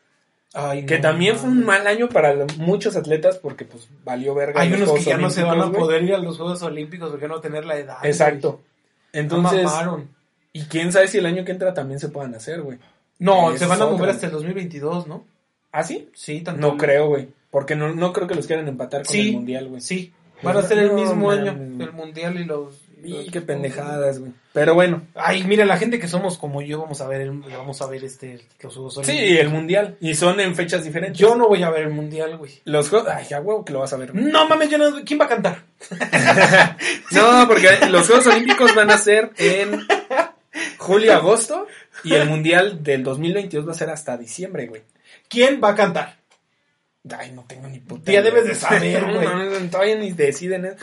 Ay, que también fue un mal año para muchos atletas porque pues valió verga. Hay unos que ya no se van a poder ir a los Juegos Olímpicos porque no tener la edad. Exacto. Entonces, y quién sabe si el año que entra también se puedan hacer, güey. No, se van a mover hasta el 2022, ¿no? ¿Ah, sí? Sí, tanto. No creo, güey. Porque no, no creo que los quieran empatar con el mundial, güey. Sí, van a ser el mismo año el mundial y los y qué pendejadas, güey. Pero bueno. Ay, mira, la gente que somos como yo, vamos a ver el, vamos a ver este los Juegos Sí, el Mundial. Y son en fechas diferentes. Yo no voy a ver el Mundial, güey. Los Juegos... Ay, ya huevo que lo vas a ver. No mames, yo no... ¿Quién va a cantar? no, porque los Juegos Olímpicos van a ser en julio, agosto. Y el Mundial del 2022 va a ser hasta diciembre, güey. ¿Quién va a cantar? Ay, no tengo ni puta. Ya debes de saber, güey. no, todavía ni deciden.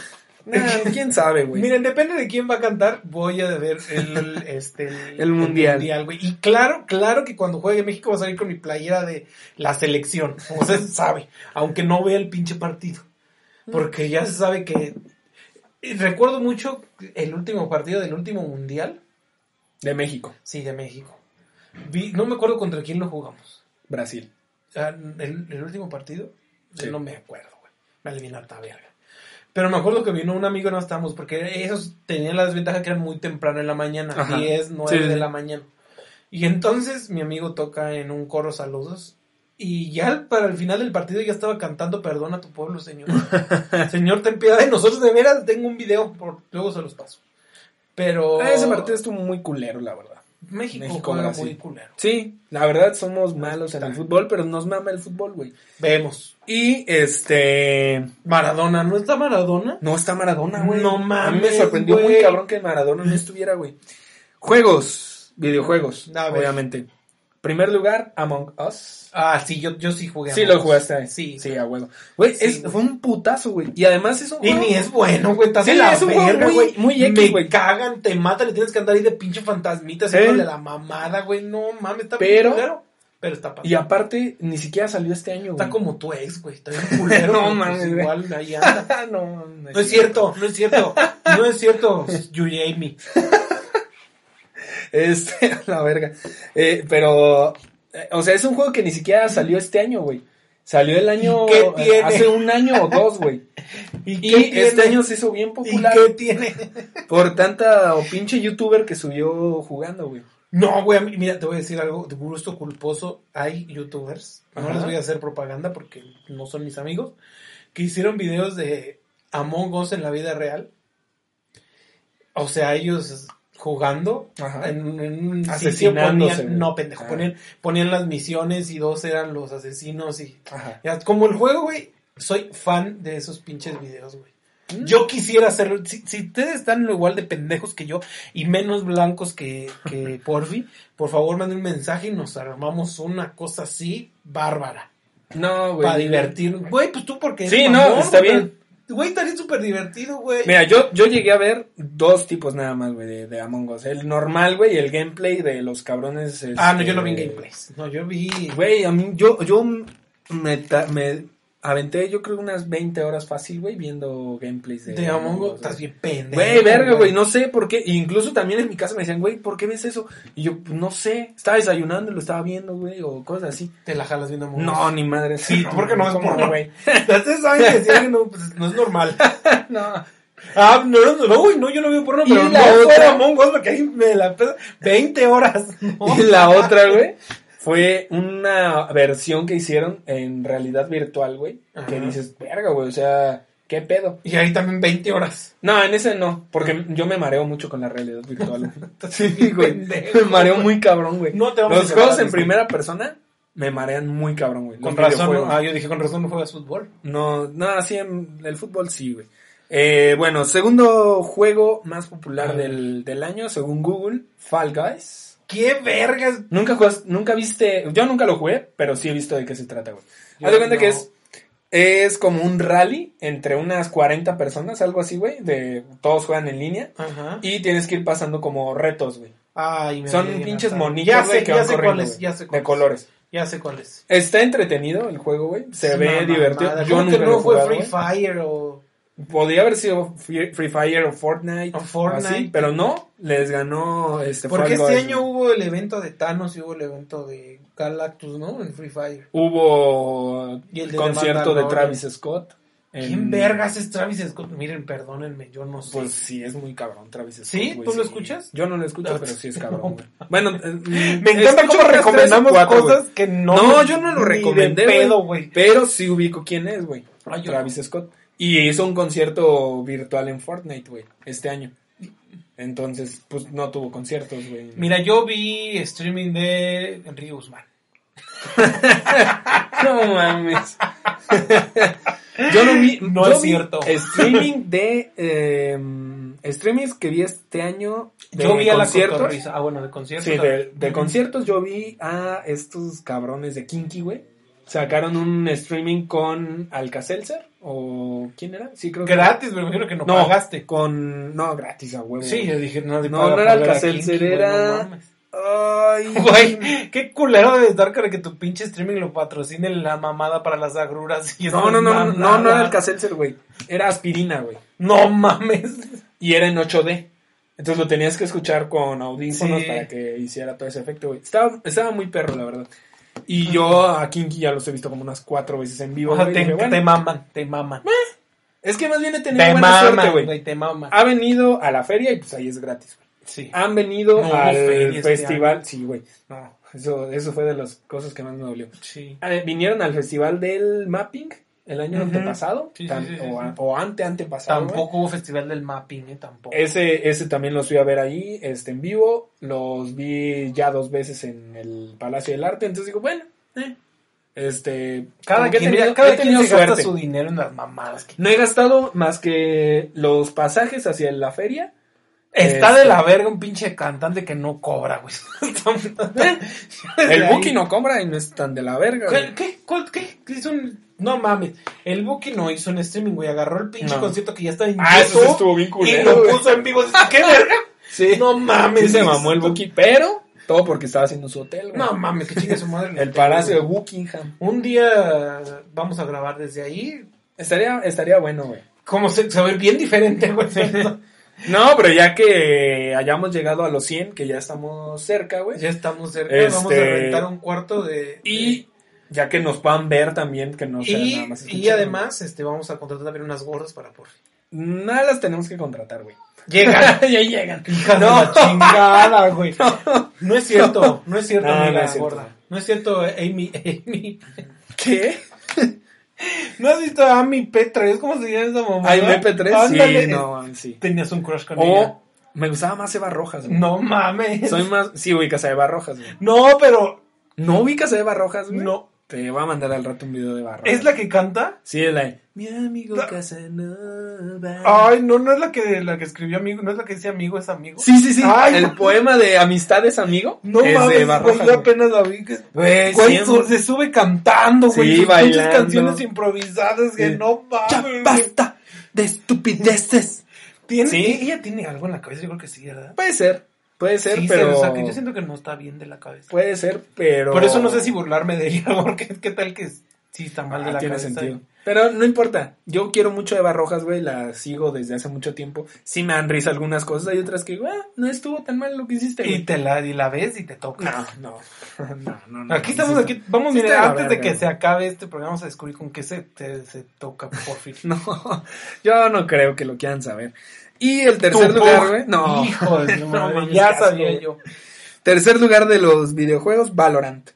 quién sabe, güey. Miren, depende de quién va a cantar, voy a ver el, este, el, mundial. güey. Y claro, claro que cuando juegue México va a salir con mi playera de la selección, como se sabe, aunque no vea el pinche partido. Porque ya se sabe que. Recuerdo mucho el último partido del último mundial. De México. Sí, de México. no me acuerdo contra quién lo jugamos. Brasil. el, último partido, no me acuerdo, güey. Me eliminó harta verga. Pero me acuerdo que vino un amigo, no estábamos, porque esos tenían la desventaja que eran muy temprano en la mañana, 10, 9 de la mañana. Y entonces mi amigo toca en un coro saludos. Y ya para el final del partido ya estaba cantando Perdona a tu pueblo, señor. señor, ten piedad de nosotros, de veras, tengo un video, por, luego se los paso. Pero... Ah, ese partido estuvo muy culero, la verdad. México, México juega muy culero. Sí, la verdad somos malos en el fútbol, pero nos mama el fútbol, güey. Vemos. Y este. Maradona, ¿no está Maradona? No está Maradona, güey. No mames. A mí me sorprendió muy cabrón que Maradona no estuviera, güey. Juegos, videojuegos, obviamente. Primer lugar, Among Us. Ah, sí, yo, yo sí jugué. Sí, lo jugaste. Sí. Sí, a huevo. Güey, fue un putazo, güey. Y además es un Y ni es bueno, güey. Estás sí, la es un verga, güey. Muy, muy Me cagan, te matan, le tienes que andar ahí de pinche fantasmita, de la mamada, güey. No mames, está Pero, pero está pasando. Y aparte, ni siquiera salió este año, güey. Está como tu ex, güey. Está bien culero. no, pues mames. igual ahí anda. no, no, es cierto, no es cierto. No es cierto, Yuri Amy. Este, la verga. Eh, pero, eh, o sea, es un juego que ni siquiera salió este año, güey. Salió el año, hace un año o dos, güey. ¿Y, este año se hizo bien popular. ¿Y qué tiene? Por tanta o pinche youtuber que subió jugando, güey. No, güey, mira, te voy a decir algo de gusto culposo. Hay youtubers, no les voy a hacer propaganda porque no son mis amigos, que hicieron videos de Among Us en la vida real. O sea, ellos jugando en, en, un sitio ponían, no pendejo, ponían, ponían, las misiones y dos eran los asesinos y como el juego, güey, soy fan de esos pinches videos, güey. Mm. Yo quisiera hacerlo. Si, ustedes están igual de pendejos que yo y menos blancos que, que Porfi, por favor manden un mensaje y nos armamos una cosa así bárbara. No, güey. Para divertir. Güey, pues tú porque. Sí, no, está bien. Güey, estaría súper divertido, güey. Mira, yo, yo llegué a ver dos tipos nada más, güey, de, de, Among Us. El normal, güey, y el gameplay de los cabrones. ah, no, yo no vi en gameplay. No, yo vi. Güey, a mí, yo, yo me, me aventé yo creo unas 20 horas fácil, güey, viendo gameplays de... De Among Us, estás bien pendejo. Güey, verga, güey, no sé por qué. Incluso también en mi casa me decían, güey, ¿por qué ves eso? Y yo, pues, no sé, estaba desayunando y lo estaba viendo, güey, o cosas así. ¿Te la jalas viendo Among Us? No, ni madre. Sí, porque no es porno, güey. Ustedes saben que sí, no, pues, no es normal. no. Ah, no, no, no, güey, no, yo no veo porno, pero la no otra? Among Us porque ahí me la 20 horas. Y la otra, güey, fue una versión que hicieron en realidad virtual, güey. Que dices, verga, güey, o sea, ¿qué pedo? Y ahí también 20 horas. No, en ese no, porque yo me mareo mucho con la realidad virtual. sí, güey. me mareo muy cabrón, güey. No te Los juegos en primera persona me marean muy cabrón, güey. Con razón, ah, yo dije, con razón no juegas fútbol. No, no, sí, en el fútbol sí, güey. Eh, bueno, segundo juego más popular del, del año, según Google, Fall Guys. ¡Qué vergas! Nunca nunca viste, yo nunca lo jugué, pero sí he visto de qué se trata, güey. Haz de cuenta que es, es como un rally entre unas 40 personas, algo así, güey, de todos juegan en línea Ajá. y tienes que ir pasando como retos, güey. Ay, Son pinches monillas, que van corriendo, ya sé de colores. Ya sé cuál es. Está entretenido el juego, güey. Se ve divertido. Yo nunca no fue Free Fire o Podría haber sido Free Fire o Fortnite. O Fortnite. pero no, les ganó este Porque este año hubo el evento de Thanos y hubo el evento de Galactus, ¿no? En Free Fire. Hubo el concierto de, Travis Scott. ¿Quién vergas es Travis Scott? Miren, perdónenme, yo no sé. Pues sí, es muy cabrón Travis Scott. ¿Sí? ¿Tú lo escuchas? Yo no lo escucho, pero sí es cabrón. Bueno, eh, me encanta cómo recomendamos cosas que no. No, yo no lo recomendé, güey. Pero sí ubico quién es, güey. Travis Scott. Y hizo un concierto virtual en Fortnite, güey, este año. Entonces, pues no tuvo conciertos, güey. Mira, yo vi streaming de Enrique Guzmán. no mames. yo no vi. No es cierto. Streaming de. Eh, streamings que vi este año. De yo vi a conciertos. La ah, bueno, de conciertos. Sí, de, de conciertos yo vi a estos cabrones de Kinky, güey sacaron un streaming con Alcacelser o quién era? Sí, creo que gratis, me imagino que no, no, pagaste. Con no, gratis a huevo. Sí, yo dije, no, no, no era Alcacelser, era Ay, güey, qué culero de estar que tu pinche streaming lo patrocine la mamada para las agruras. Y no, no, no, no, no, no era Alcacelser, güey. Era aspirina, güey. No mames. Y era en 8D. Entonces lo tenías que escuchar con audífonos para que hiciera todo ese efecto, güey. Estaba, estaba muy perro, la verdad. Y yo a Kinky ya los he visto como unas cuatro veces en vivo. te, te, maman, te maman. Eh, es que más bien he tenido buena suerte, güey. Te maman. Ha venido a la feria y pues ahí es gratis, güey. Sí. Han venido al este festival. sí, güey. No, eso, eso fue de las cosas que más me dolió. Sí. vinieron al festival del mapping el año antepasado o, ante antepasado. Tampoco hubo festival del mapping, ¿eh? Tampoco. Ese, ese también los fui a ver ahí, este, en vivo. Los vi ya dos veces en el Palacio del Arte. Entonces digo, bueno, eh, este, cada quien, tenido, cada quien se gasta su dinero en las mamadas. No he gastado más que los pasajes hacia la feria Está de la verga un pinche cantante que no cobra, güey. el Buki no cobra y no es tan de la verga, güey. ¿Qué? ¿Qué? ¿Qué? Hizo un... No mames. El Buki no hizo un streaming, güey. Agarró el pinche concierto que ya está en Ah, eso estuvo bien culero, Y lo puso en vivo. ¿Qué verga? Sí. No mames. Sí se mamó el Buki, pero todo porque estaba haciendo su hotel, güey. No mames, que chingue su madre. el Palacio de Buckingham. Un día vamos a grabar desde ahí. Estaría, estaría bueno, güey. Como se, se ve bien diferente, güey. No, pero ya que hayamos llegado a los 100, que ya estamos cerca, güey. Ya estamos cerca, vamos a este, rentar un cuarto de... Y ya que nos puedan ver también, que no sea nada más Y además, este, vamos a contratar también unas gorras para por Nada las tenemos que contratar, güey. Llegan, ya llegan. no. chingada, güey. No. es cierto, no es cierto, no, amiga no es gorda. No es cierto, Amy, Amy. ¿Qué? ¿No has visto a Amy P3? ¿Cómo se llama esa mamá? Amy P3? Sí, no, sí. Tenías un crush con o, ella. Me gustaba más Eva Rojas, güey. No mames. Soy más. Sí, ubicas a Eva Rojas, güey. No, pero. ¿No ubicas a Eva Rojas, güey? No. Te voy a mandar al rato un video de Barra. ¿Es la que canta? Sí, es la de Mi amigo Casanova. Ay, no, no es la que, la que escribió amigo, no es la que dice amigo es amigo. Sí, sí, sí. el poema de amistad es amigo. No es mames, de yo apenas la vi. Que, se sube cantando, güey. Sí, Muchas canciones improvisadas que no mames. Ya basta de estupideces. ¿Tiene, ¿Sí? Ella tiene algo en la cabeza, yo creo que sí, ¿verdad? Puede ser. Puede ser, pero. Yo siento que no está bien de la cabeza. Puede ser, pero. Por eso no sé si burlarme de ella, porque qué tal que sí está mal de ah, la tiene cabeza. Sentido. Pero no importa. Yo quiero mucho a Eva Rojas, güey. La sigo desde hace mucho tiempo. Sí me han risa algunas cosas. Hay otras que, güey, ah, no estuvo tan mal lo que hiciste, güey. Y te la, y la ves y te toca. No, no. no, no, aquí estamos, aquí. Vamos, mira, antes de que se acabe este programa, vamos a descubrir con qué se, se toca, por fin. no, yo no creo que lo quieran saber. Y el tercer lugar, güey. No. Hijo de no, ya sabía yo. Tercer lugar de los videojuegos, Valorant.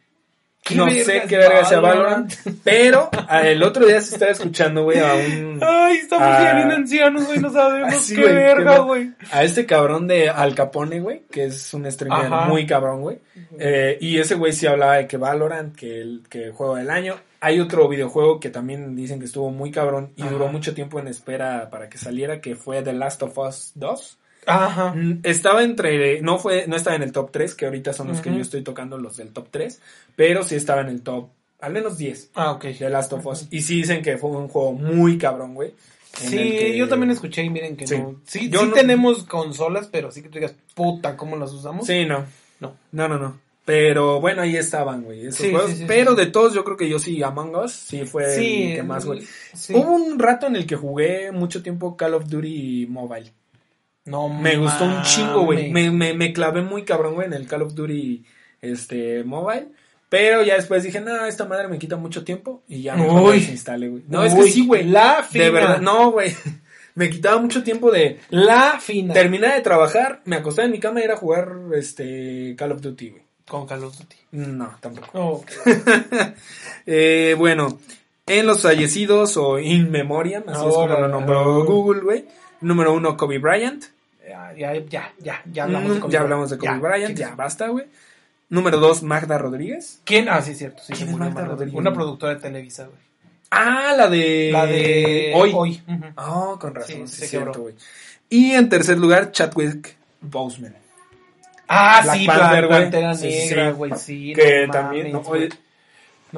No sé qué verga sea Valorant, pero ah, el otro día se estaba escuchando, güey, a un... Ay, estamos ya bien ancianos, güey, no sabemos qué verga, güey. A este cabrón de Al Capone, güey, que es un streamer muy cabrón, güey. Eh, y ese güey sí hablaba de que Valorant, que el, que el juego del año. Hay otro videojuego que también dicen que estuvo muy cabrón y duró mucho tiempo en espera para que saliera, que fue The Last of Us 2. Ajá. Mm, estaba entre, no fue, no estaba en el top 3, que ahorita son los que yo estoy tocando los del top 3, pero sí estaba en el top, al menos 10. Ah, ok. The Last of Us. Y sí dicen que fue un juego muy cabrón, güey. Sí, yo también escuché y miren que no. Sí, sí tenemos consolas, pero sí que tú digas, puta, ¿cómo las usamos? Sí, no. No. No, no, no. Pero bueno, ahí estaban, güey, esos juegos. pero de todos, yo creo que yo sí, Among Us, sí fue el que más, güey. Hubo un rato en el que jugué mucho tiempo Call of Duty Mobile. No Me gustó un chingo, güey. Me, me, me clavé muy cabrón, güey, en el Call of Duty este, Mobile. Pero ya después dije, no, esta madre me quita mucho tiempo. Y ya no se instale, güey. No, es que sí, güey. La fina. De verdad, no, güey. Me quitaba mucho tiempo de la fina. Terminar de trabajar, me acostaba en mi cama y era a jugar este Call of Duty, güey. Con Call of Duty. No, tampoco. eh, bueno, en los fallecidos o in memoriam, así es como lo nombró Google, güey. Número uno, Kobe Bryant. Ya, ya, ya, ya, ya hablamos de Kobe Ya hablamos de Kobe Bryant, ya basta, güey. Número dos, Magda Rodríguez. ¿Quién? Ah, sí, cierto. Sí, ¿Quién es Magda Rodríguez? Una productora de Televisa, güey. Ah, la de... La de... Hoy. Hoy. Oh, con razón, sí, sí cierto, güey. Y en tercer lugar, Chadwick Boseman. Ah, sí, Panther, Pantera Negra, güey, sí. Que también,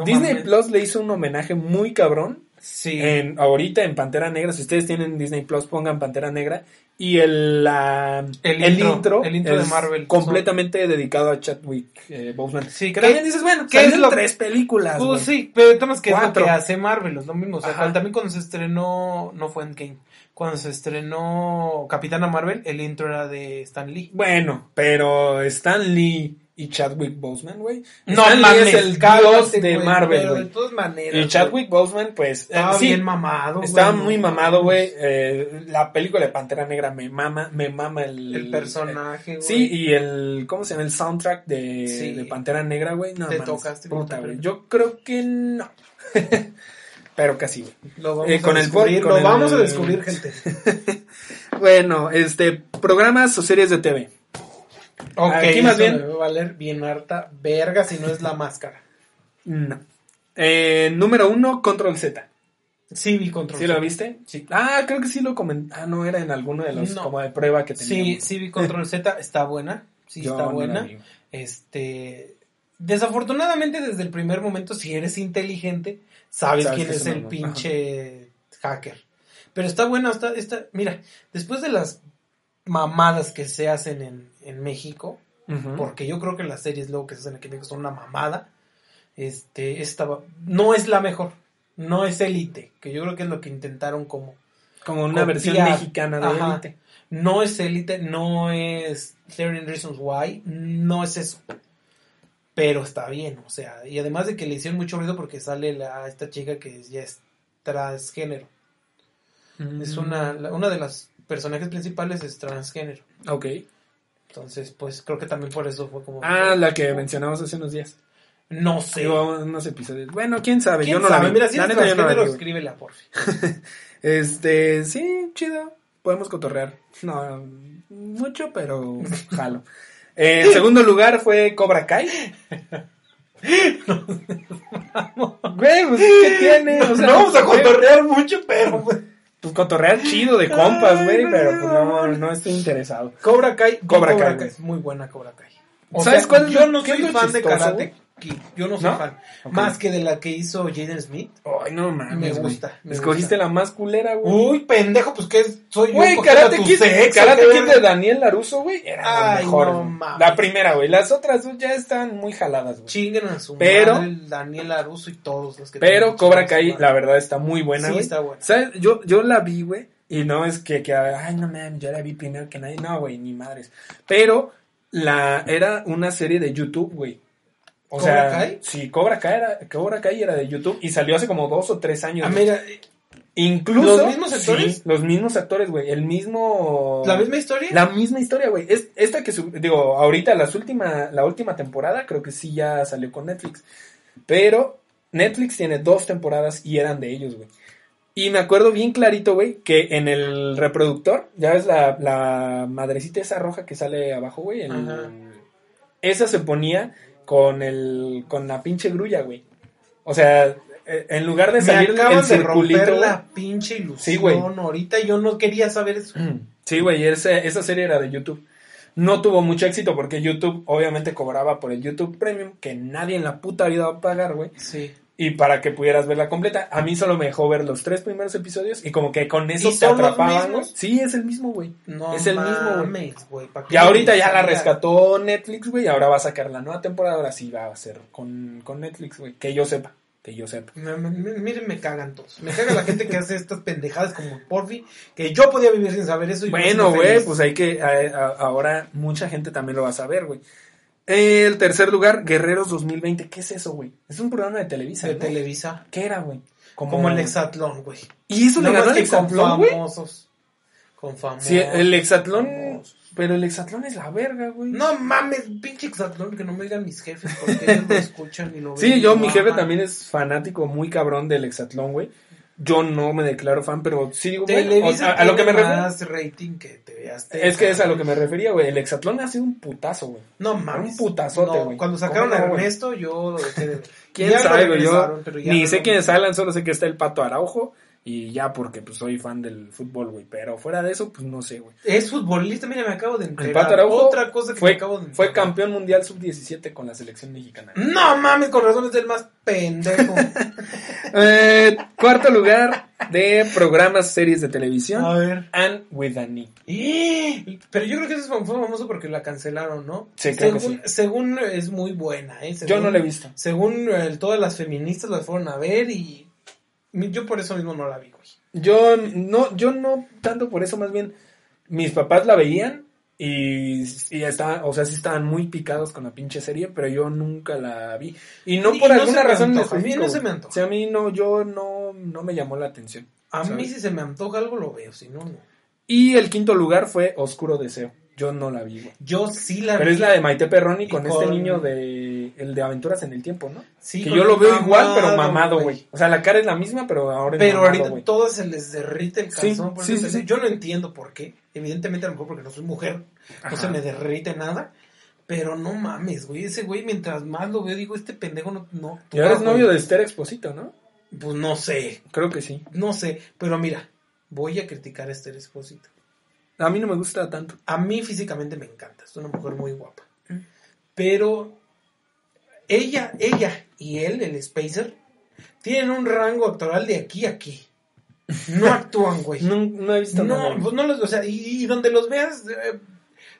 Disney Plus le hizo un homenaje muy cabrón. Sí. En, ahorita en Pantera Negra, si ustedes tienen Disney Plus, pongan Pantera Negra. Y el, la, el, intro, el intro de Marvel. Completamente dedicado a Chadwick eh, Boseman. Sí, que también dices, bueno, que es lo... tres películas. Pues sí, pero es que es lo que hace Marvel, es lo mismo. O sea, también cuando se estrenó, no fue en Game cuando se estrenó Capitana Marvel, el intro era de Stan Lee. Bueno, pero Stan Lee y Chadwick Boseman, güey. No mames, es el dios de Marvel, güey. De todas maneras. Y Chadwick Boseman, pues. Estaba bien mamado, Estaba muy mamado, güey. Eh, la película de Pantera Negra me mama, me mama el. El personaje, güey. Sí, y el. ¿Cómo se llama? El soundtrack de, de Pantera Negra, güey. No, Te tocaste, puta, güey. Yo creo que no. pero casi, güey. Lo vamos, eh, a, descubrir, lo vamos a descubrir, gente. bueno, este, programas o series de TV. Ok, Aquí más bien. Me va a valer bien harta verga si no es la máscara. No. Eh, número uno, Control Z. Sí, vi Control ¿Sí lo viste? Sí. Ah, creo que sí lo comenté. Ah, no, era en alguno de los como de prueba que teníamos. Sí, sí vi Control Z, está buena. Sí, está buena. este. Desafortunadamente, desde el primer momento, si eres inteligente, sabes, quién es el pinche hacker. Pero está buena, está, está, mira, después de las mamadas que se hacen en, en México, porque yo creo que las series luego que se hacen aquí en México son una mamada, este, esta no es la mejor, no es Elite, que yo creo que es lo que intentaron como... Como una versión mexicana de Elite. No es Elite, no es 13 Reasons Why, no es eso. Pero está bien, o sea, y además de que le hicieron mucho ruido porque sale la, esta chica que ya es transgénero. Es una, una de las personajes principales es transgénero. Ok. Entonces, pues creo que también por eso fue como... Ah, la que mencionamos hace unos días. No sé. unos episodios. Bueno, quién sabe, yo no la vi. Mira, si la es transgénero, escríbela, por este, sí, chido. Podemos cotorrear. No, mucho, pero jalo. Eh, en segundo lugar fue Cobra Kai. Güey, pues, ¿qué tiene? O sea, no vamos a cotorrear mucho, pero... Pues, cotorrear chido de compas, güey, pero pues no, no estoy interesado. Cobra Kai, Cobra, Kai, es muy buena Cobra Kai. ¿Sabes cuál? Yo no soy fan de karate. Yo no soy fan. Más que de la que hizo Jaden Smith. Ay, no mames. Me gusta. Escogiste la más culera, güey. Uy, pendejo, pues que soy yo. Güey, Karate Kid, Karate Kid de Daniel Laruso, güey, era Ay, mejor. No, mames. La primera, güey. Las otras dos ya están muy jaladas, güey. Chinguen a su pero, madre, Daniel Laruso y todos los que Pero Cobra Kai, la verdad, está muy buena, güey. Sí, está buena. ¿Sabes? Yo, yo la vi, güey. Y no es que, que, ay, no mames, yo la vi primero que nadie. No, güey, ni madres. Pero la, era una serie de YouTube, güey. O ¿Cobra Kai? Sí, Cobra Kai, era, Cobra Kai era de YouTube y salió hace como dos o tres años. Ah, mira. Incluso. ¿Los mismos actores? los mismos actores, güey. El mismo. ¿La misma historia? La misma historia, güey. Es, esta que, digo, ahorita las última, la última temporada creo que sí ya salió con Netflix. Pero Netflix tiene dos temporadas y eran de ellos, güey. Y me acuerdo bien clarito, güey, que en el reproductor, ya ves la, la madrecita esa roja que sale abajo, güey. esa se ponía con el con la pinche grulla, güey. O sea, eh, en lugar de salir el circulito, de la pinche ilusión. Sí, güey. Ahorita yo no quería saber eso. Sí, güey, esa serie era de YouTube. No tuvo mucho éxito porque YouTube obviamente cobraba por el YouTube Premium, que nadie en la puta vida va a pagar, güey. Sí y para que pudieras verla completa. A mí solo me dejó ver los tres primeros episodios y como que con eso te atrapaban. Sí, es el mismo, güey. No es el mismo, güey. Y ahorita ya la rescató Netflix, güey, ahora va a sacar la nueva temporada, ahora sí va a ser con, con Netflix, güey. Que yo sepa, que yo sepa. miren, me cagan todos. Me caga la gente que hace estas pendejadas como Porfi, que yo podía vivir sin saber eso. Y bueno, güey, pues hay que, ahora mucha gente también lo va a saber, güey. El tercer lugar, Guerreros 2020. ¿Qué es eso, güey? Es un programa de Televisa. De Televisa. ¿Qué era, güey? Como, el Exatlón, güey. ¿Y eso le ganó el güey? Famosos. Con famosos. Sí, el Exatlón. Pero el Exatlón es la verga, güey. No mames, pinche Exatlón, que no me digan mis jefes porque ellos lo escuchan y lo ven. Sí, yo, mi jefe también es fanático muy cabrón del Exatlón, güey. Yo no me declaro fan, pero sí digo, a, lo que me refiero. más rating que te veas. Es que es a lo que me refería, güey. El Hexatlón ha sido un putazo, güey. No mames. Un putazote, güey. cuando sacaron a Ernesto, yo lo dejé de. ¿Quién sabe, güey? Yo ni sé quiénes hablan, solo sé que está el Pato Araujo y ya porque pues soy fan del fútbol, güey. Pero fuera de eso, pues no sé, güey. Es futbolista, mira, me acabo de enterar. El Pato Araujo Otra cosa que fue, me acabo de Fue campeón mundial sub-17 con la selección mexicana. No mames, con razón es el más pendejo. eh, cuarto lugar de programas, series de televisión. A ver. And with Annie. Pero yo creo que eso fue famoso porque la cancelaron, ¿no? Sí, según, sí. según es muy buena, ¿eh? yo no la he visto. Según eh, todas las feministas la fueron a ver y yo por eso mismo no la vi, güey. Yo no, yo no tanto por eso, más bien mis papás la veían y, y estaban, o sea, sí estaban muy picados con la pinche serie, pero yo nunca la vi. Y no por alguna razón A mí no se me antoja. O sea, a mí no, yo no, no me llamó la atención. A mí si se me antoja algo lo veo, si no, no. Y el quinto lugar fue Oscuro Deseo. Yo no la vi, güey. Yo sí la vi. Pero es la de Maite Perroni con, este niño de el de Aventuras en el Tiempo, ¿no? Sí. Que yo lo veo igual, pero mamado, güey. O sea, la cara es la misma, pero ahora es Pero ahorita todo se les derrite el calzón. Sí, sí, sí, Yo no entiendo por qué. Evidentemente a lo mejor porque no soy mujer, no se me derrite nada. Pero no mames, güey. Ese güey, mientras más lo veo, digo, este pendejo no... no y ahora es novio de Esther Exposito, ¿no? Pues no sé. Creo que sí. No sé. Pero mira, voy a criticar a Esther Expósito. A mí no me gusta tanto. A mí físicamente me encanta. Es una mujer muy guapa. Pero ella, ella y él, el Spacer, tienen un rango actoral de aquí a aquí. No actúan, güey. No, no he visto No, nada. pues no los, o sea, y, y donde los veas, eh,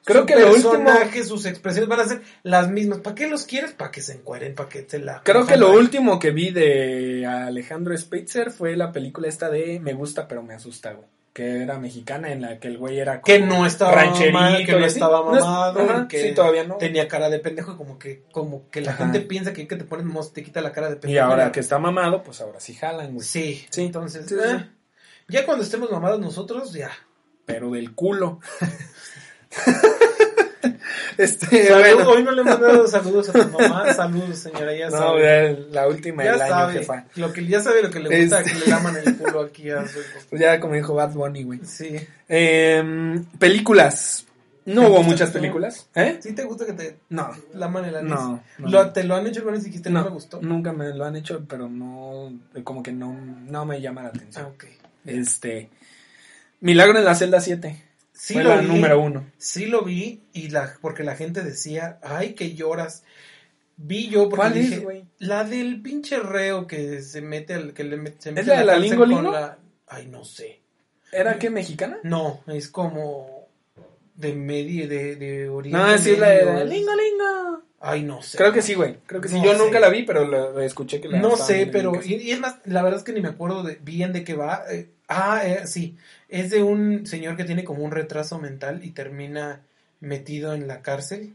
Creo su que lo último- personaje, sus expresiones van a ser las mismas. ¿Para qué los quieres? Para que se encueren, para que se la. Creo que lo último que vi de Alejandro Spitzer fue la película esta de Me gusta pero me asusta, güey. Que era mexicana en la que el güey era Que como no estaba rancherito mamado, que no estaba No es- mamado, ajá, que sí, todavía no. Tenía cara de pendejo y como que, como que la Ajá. gente piensa que, que te pones te quita la cara de pendejo. Y ahora que está mamado, pues ahora sí jalan, güey. Sí, Sí. entonces. Sí, sí, eh, Ya cuando estemos mamados nosotros, ya. Pero del culo. este, Salud- bueno. Hoy no le he mandado saludos a tu mamá. Saludos, señora. Ya No, sabe. la última ya del año, sabe. jefa. Lo que, ya sabe lo que le gusta, Este- que le laman el culo aquí a su. Pues ya como dijo Bad Bunny, güey. Sí. Em, películas. No ¿Te hubo muchas películas. ¿Eh? ¿Sí te gusta que te No. laman el anís? No, no. Lo- ¿Te lo han hecho alguna vez y dijiste no, No, me gustó? nunca me lo han hecho, pero no, como que no, no me llama la atención. Ah, ok. Este, Milagro en la celda 7. Sí fue lo la vi. número uno. Sí lo vi y la porque la gente decía, ay, que lloras. Vi yo porque ¿Cuál es, dije, güey? la del pinche reo que se mete al que le met- se mete la a de la Lingo Lingo? la- Ay, no sé. ¿Era qué, mexicana? No, es como de medio de de Oriente. No, sí es la de la Lingo Lingo. Ay, no sé. Creo que sí, güey. Creo que sí. No Yo sé. nunca la vi, pero la, escuché que la No sé, pero y, y es más, la verdad es que ni me acuerdo de, bien de qué va. Eh, ah, eh, sí, es de un señor que tiene como un retraso mental y termina metido en la cárcel.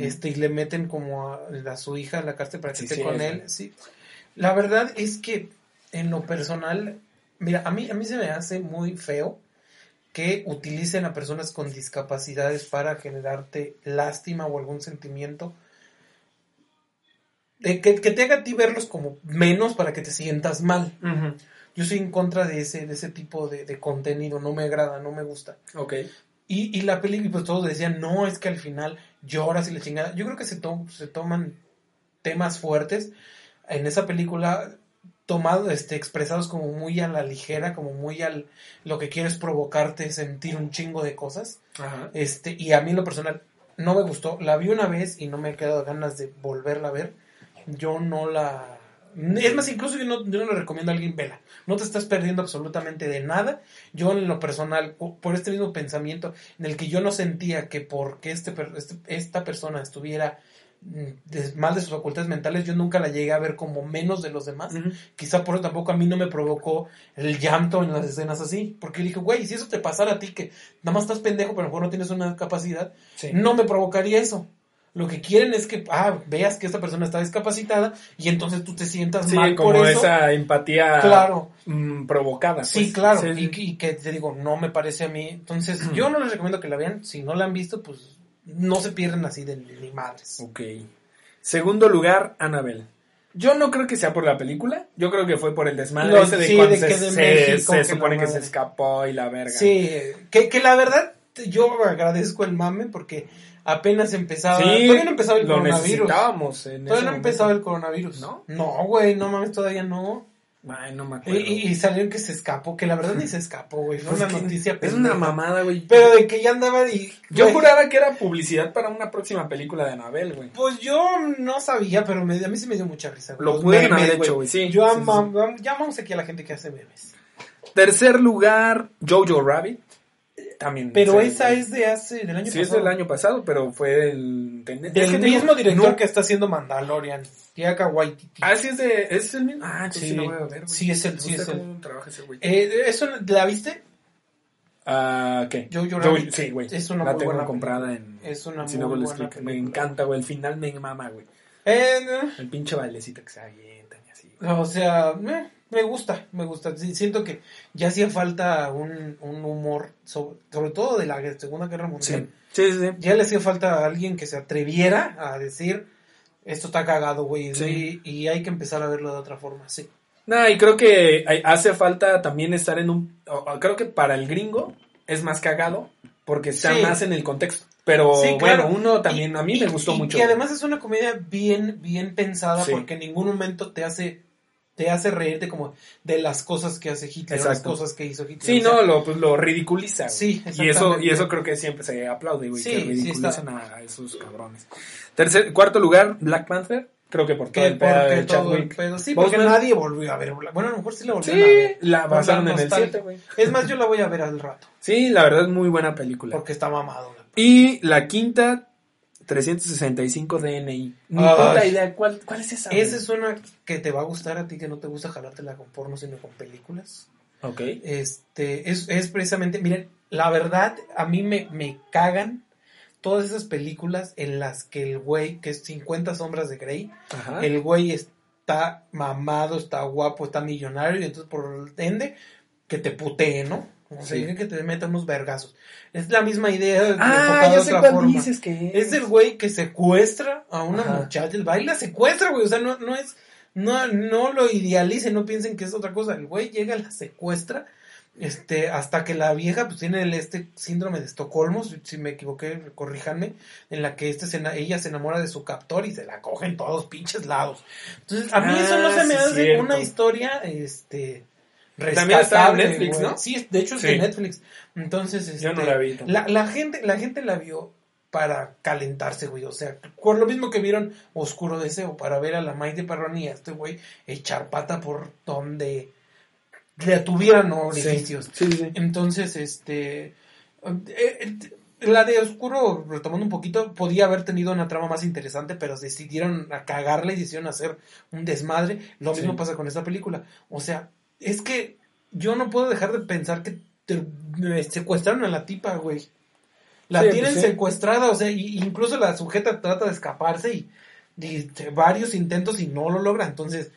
Este, y le meten como a, a su hija a la cárcel para que Sí, esté sí, con él. Sí. La verdad es que en lo personal, mira, a mí, a mí se me hace muy feo que utilicen a personas con discapacidades para generarte lástima o algún sentimiento. De que, que te haga a ti verlos como menos para que te sientas mal. Yo soy en contra de ese, de ese tipo de, de contenido, no me agrada, no me gusta. Ok. Y, y la película, pues todos decían, no, es que al final lloras y la chingada. Yo creo que se, to- se toman temas fuertes en esa película, tomados, este, expresados como muy a la ligera, como muy al, lo que quieres provocarte, sentir un chingo de cosas. Ajá. Este, y a mí en lo personal no me gustó. La vi una vez y no me he quedado ganas de volverla a ver. Yo no la... Es más, incluso yo no, yo no le recomiendo a alguien vela. No te estás perdiendo absolutamente de nada. Yo en lo personal, po- por este mismo pensamiento en el que yo no sentía que porque este, este- esta persona estuviera mal de sus facultades mentales, yo nunca la llegué a ver como menos de los demás. Quizá por eso tampoco a mí no me provocó el llanto en las escenas así. Porque dije, güey, si eso te pasara a ti, que nada más estás pendejo, pero a lo mejor no tienes una capacidad, Sí. no me provocaría eso. Lo que quieren es que ah, veas que esta persona está discapacitada y entonces tú te sientas Sí, mal como por eso. esa empatía Claro, mm, provocada. sí, pues. claro. Sí, Y, y que te digo, no me parece a mí. Entonces, yo no les recomiendo que la vean. Si no la han visto, pues no se pierden así de ni madres. Ok. Segundo lugar, Annabelle. Yo no creo que sea por la película. Yo creo que fue por el desmadre Lo- ese de sí, cuando de se, de se- México, se que supone que se escapó y la verga. Sí, que, que la verdad yo agradezco el mame porque apenas empezaba. Sí, todavía no empezaba el lo coronavirus. necesitábamos en Todavía no momento. empezaba el coronavirus. ¿No? No, güey, no mames, todavía no. Ay, no me Y, acuerdo. y, y salió que se escapó, que la verdad ni se escapó, güey. Fue Pues una noticia Es una mamada, güey. Pero de que ya andaba y. Yo güey, juraba que era publicidad para una próxima película de Annabelle, güey. Pues yo no sabía, pero me- a mí sí me dio mucha risa. güey. Lo memes, haber hecho, güey, sí. Yo Sí, sí, aquí a la gente que hace memes. Tercer lugar, Jojo Rabbit. También. Pero esa es de hace, del año Sí, es pasado. del año pasado, pero fue el. Del es que mismo director no- que está haciendo Mandalorian. Tiaka Waititi. Ah, sí, es de. ¿Es el mismo? Ah, Sí. sí, lo voy a ver. Sí, es el- Me sí, es el. ese. Eh, ¿eso, ¿La viste? Ah, ¿qué? Jojo Jojo- Rabbit. Sí, güey. Es una La muy tengo buena comprada película. en. Es una muy buena Click. Me película. encanta, güey. El final me mama, güey. Eh, no. El pinche bailecito que se avientan y así. güey. o sea, eh, me gusta, me gusta. Siento que ya hacía falta un, un humor, sobre, sobre todo de la Segunda Guerra Mundial. Sí, sí, sí. Ya le hacía falta a alguien que se atreviera a decir, esto está cagado, güey. Y, y hay que empezar a verlo de otra forma, sí. No, y creo que hace falta también estar en un... Creo que para el gringo es más cagado porque está más en el contexto. Pero Sí, claro. bueno, uno también, Y- a mí y- me gustó y mucho. güey. además es una comedia bien, bien pensada porque en ningún momento te hace te hace reírte como de las cosas que hace Hitler, las cosas que hizo Hitler. Sí, no, lo, pues lo ridiculiza. Sí, y eso Y eso creo que siempre se aplaude, güey, que ridiculizan a esos cabrones. Tercer, cuarto lugar, Black Panther. Creo que por todo el pedo de Chadwick. Sí, porque nadie volvió a ver. Bueno, a lo mejor sí la volvieron a ver. la pasaron en el 7, güey. Es más, yo la voy a ver al rato. Sí, la verdad es muy buena película. Porque está mamado. Y la quinta, 365 DNI. Ni puta idea, ¿cuál, cuál es esa? Esa es una que te va a gustar a ti, que no te gusta jalártela con porno, sino con películas. Ok. Este, es, es precisamente, miren, la verdad, a mí me, me cagan todas esas películas en las que el güey, que es 50 sombras de Grey, el güey está mamado, está guapo, está millonario, y entonces por ende, que te putee, ¿no? O sea, que te metan unos vergazos. Es la misma idea. Ah, ya sé cuál dices que es. Es el güey que secuestra a una muchacha, el baile la secuestra, güey. O sea, no, no es, no, no lo idealicen, no piensen que es otra cosa. El güey llega, la secuestra este, hasta que la vieja pues tiene el, este síndrome de Estocolmo, si, me equivoqué, corríjanme, en la que este se, ella se enamora de su captor y se la cogen todos pinches lados. Entonces, a mí eso no se me ah, hace una historia, este, También está en Netflix, ¿no? Sí, de hecho es de Netflix. Entonces, este, Yo no la vi. La, gente, la gente la vio para calentarse, güey. O sea, por lo mismo que vieron Oscuro Deseo, para ver a la Maite Perroni y a este güey echar pata por donde le tuvieran orificios. Entonces, este. Eh, eh, la de Oscuro, retomando un poquito, podía haber tenido una trama más interesante, pero decidieron a cagarle y decidieron hacer un desmadre. Lo mismo pasa con esta película. O sea, es que yo no puedo dejar de pensar que secuestraron a la tipa, güey. La pues tienen secuestrada, o sea, incluso la sujeta trata de escaparse y, y varios intentos y no lo logra. Entonces,